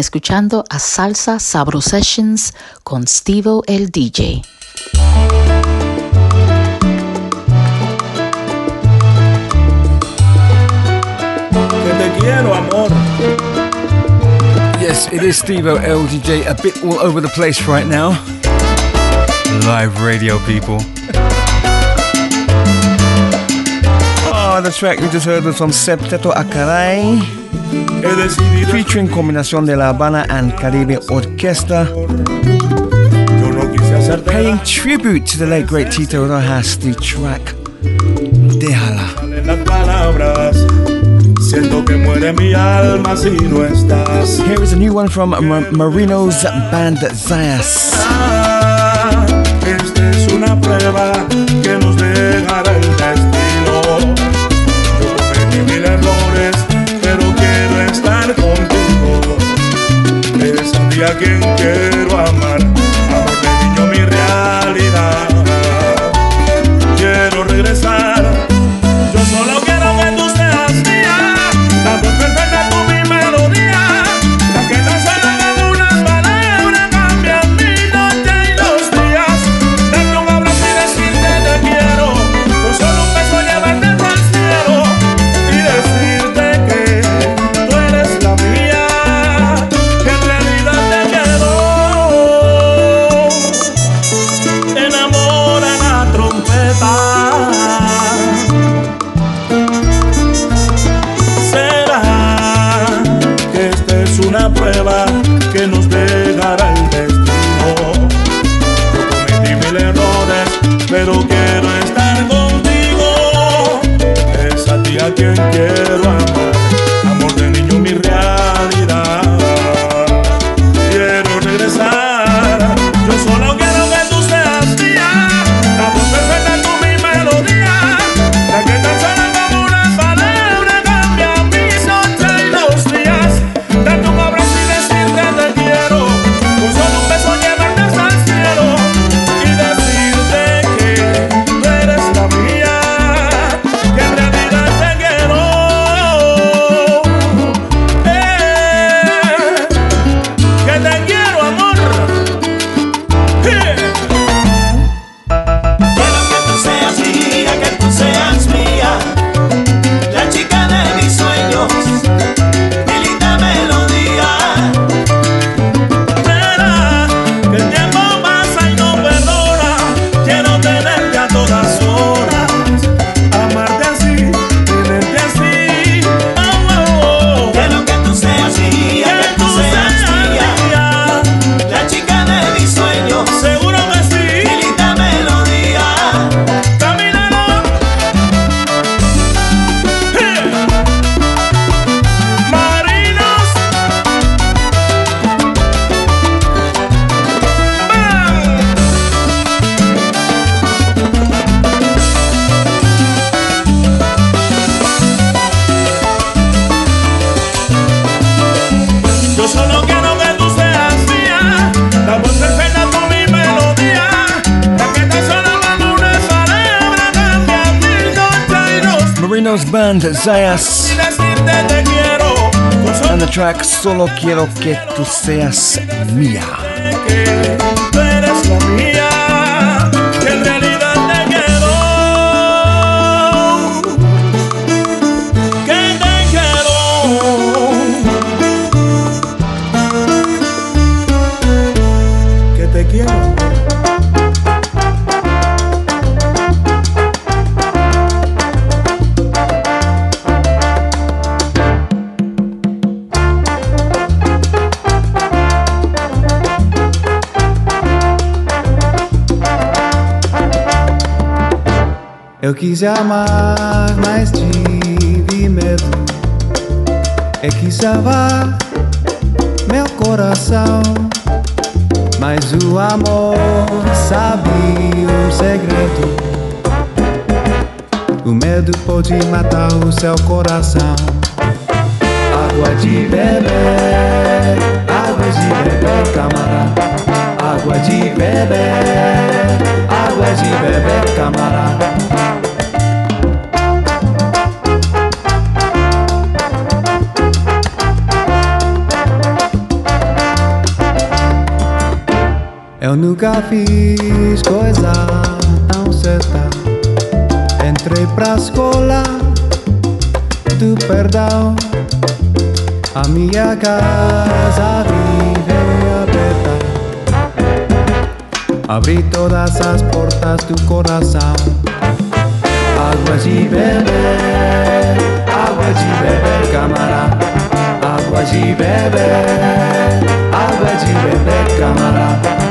Escuchando a Salsa Sabro Sessions con Stevo el DJ. Que te quiero, amor. Yes, it is Stevo el DJ, a bit all over the place right now. Live radio, people. Oh, the track we just heard was from Septeto Featuring combinación de La Habana and Caribe Orquesta, paying tribute to the late great Tito Rojas, the track Déjala. Las palabras, siento que muere mi alma si no estás. Here is a new one from Mar- Marino's band Zayas. si a quien quiero amar. Band Zayas. And the track Solo Quiero Que Tú Seas Mía. Quis amar, mas tive medo. Eu quis salvar meu coração. Mas o amor sabe um segredo. O medo pode matar o seu coração. Água de beber, água de beber, camarada. Água de beber, água de beber, camarada. Eu nunca fiz coisa tão certa. Entrei pra escola do perdão. A minha casa vive aberta. Abri todas as portas do coração. Água de beber, água de beber, camarada. Água de beber, água de beber, camarada.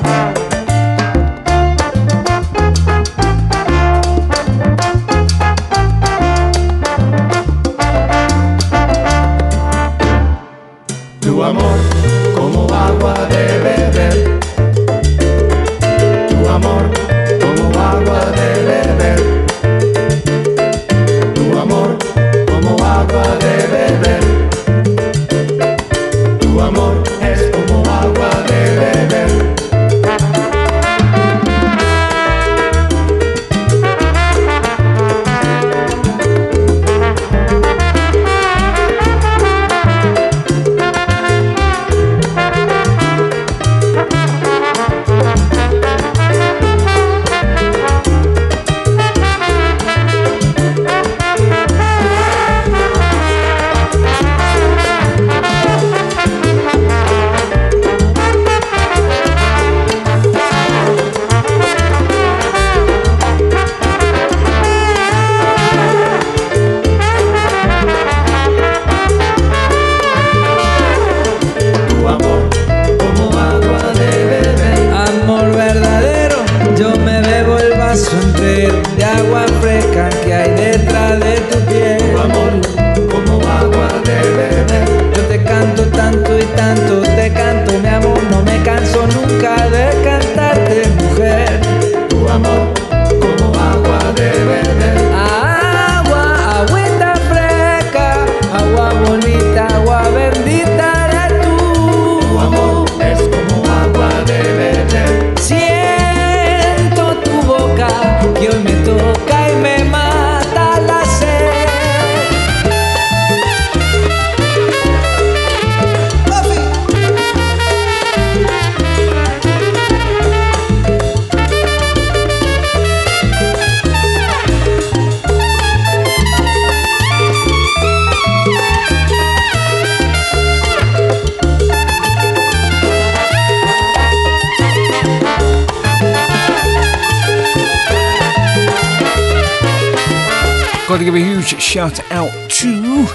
Got to give a huge shout out to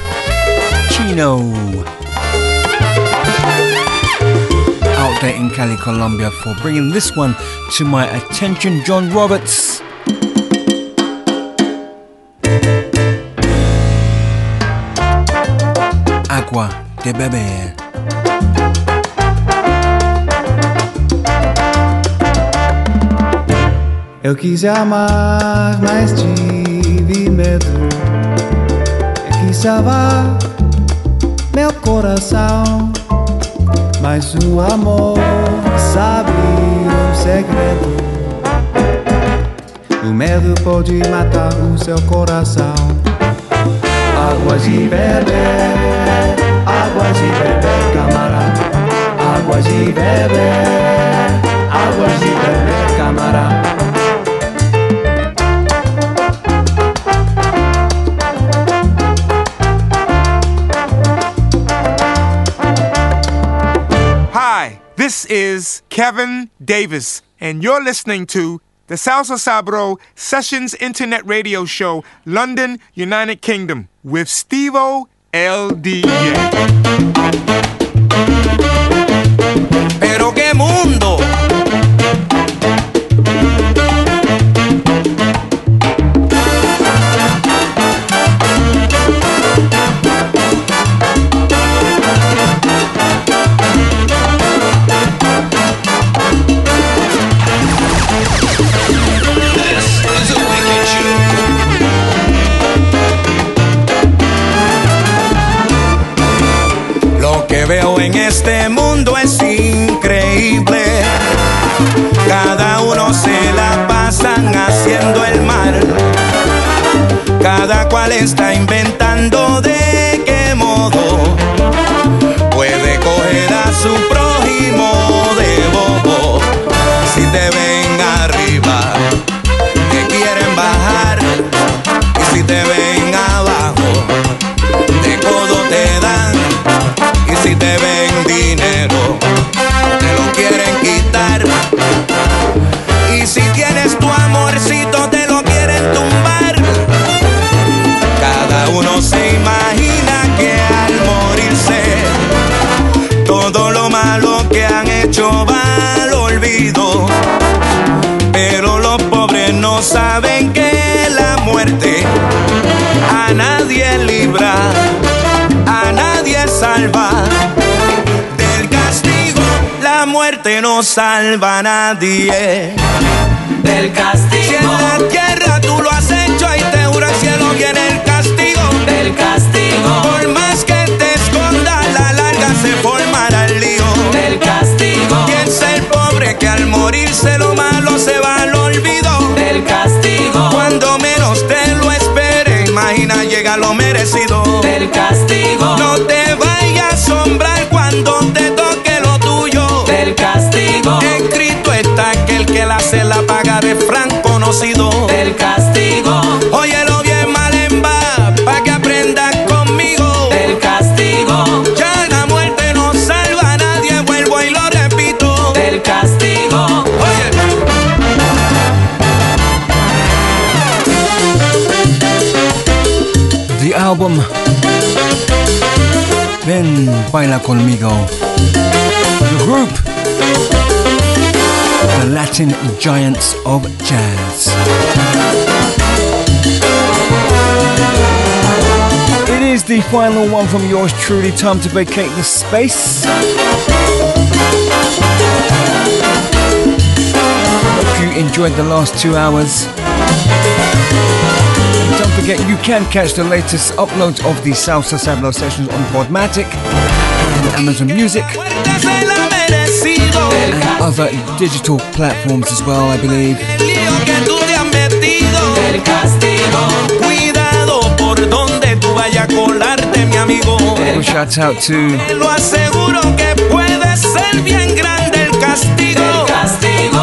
Chino. Out there in Cali, Colombia, for bringing this one to my attention, John Roberts. Agua de beber. Eu quis amar, mas tive medo é que salvar meu coração. Mas o amor sabe o segredo. O medo pode matar o seu coração. Águas de beber, águas de beber, camarada. Águas de beber, águas de beber, camarada. Is Kevin Davis, and you're listening to the Salsa Sabro Sessions Internet Radio Show, London, United Kingdom, with Stevo el DJ. Este mundo es increíble. Cada uno se la pasan haciendo el mal. Cada cual está inventando de qué modo puede coger a su muerte no salva a nadie. Del castigo. Si en la tierra tú lo has hecho y te juro al cielo viene el castigo. Del castigo. Por más que te escondas, la larga se formará el lío. Del castigo. Piensa el pobre que al morirse lo malo se va al olvido. Del castigo. Cuando menos te lo espere, imagina llega lo merecido. Del castigo. No te vayas a asombrar cuando te album Ven Baila Conmigo. The group The Latin Giants of Jazz. It is the final one from yours truly. Time to vacate the space. Hope you enjoyed the last two hours. Don't forget, you can catch the latest uploads of the Salsa Sabro sessions on Podomatic and Amazon Music and other digital platforms as well, I believe. a shout out to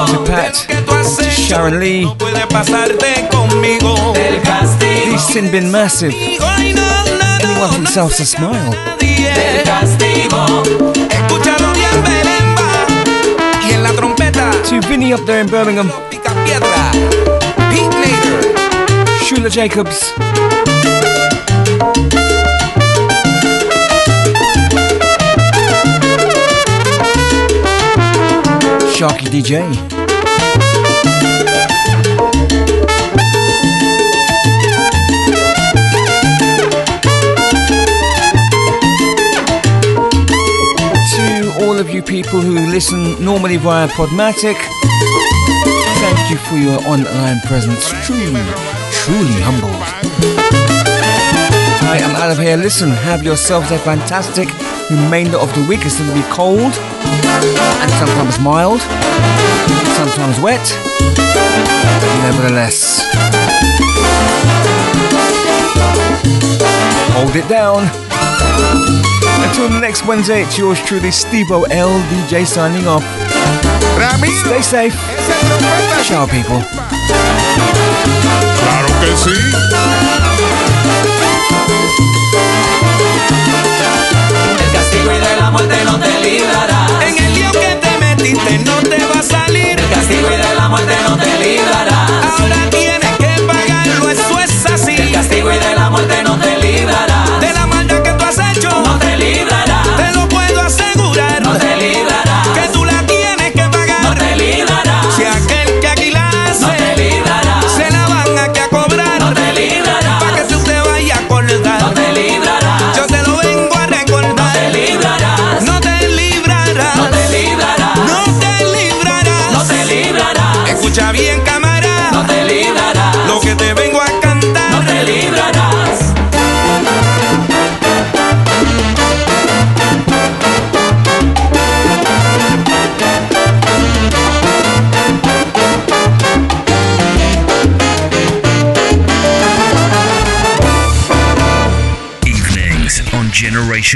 to Pat, to Sharon Lee, Puede pasarte conmigo. Del castigo. the Sin Bin Massive, anyone from Salsa Smile, Del castigo. Escúchalo bien, Belemba. Y en la trompeta. to Vinny up there in Birmingham, Pete Nader. Shula Jacobs, Sharky DJ. People who listen normally via Podomatic, thank you for your online presence. Truly, truly humbled. I am out of here. Listen, have yourselves a fantastic remainder of the week. It's going to be cold and sometimes mild, sometimes wet. Nevertheless. hold it down. Until next Wednesday, it's yours truly, Stevo O L DJ signing off. Stay safe. Ciao, people. Claro que sí. El castigo y de la muerte no te librará. En el lío que te metiste no te va a salir. Castigo y de la muerte no te librará.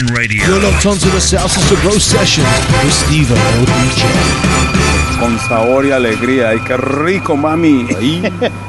Radio. You're locked onto the Salsa Sabro sessions with Steve. Con sabor y alegría. Ay, qué rico, mami.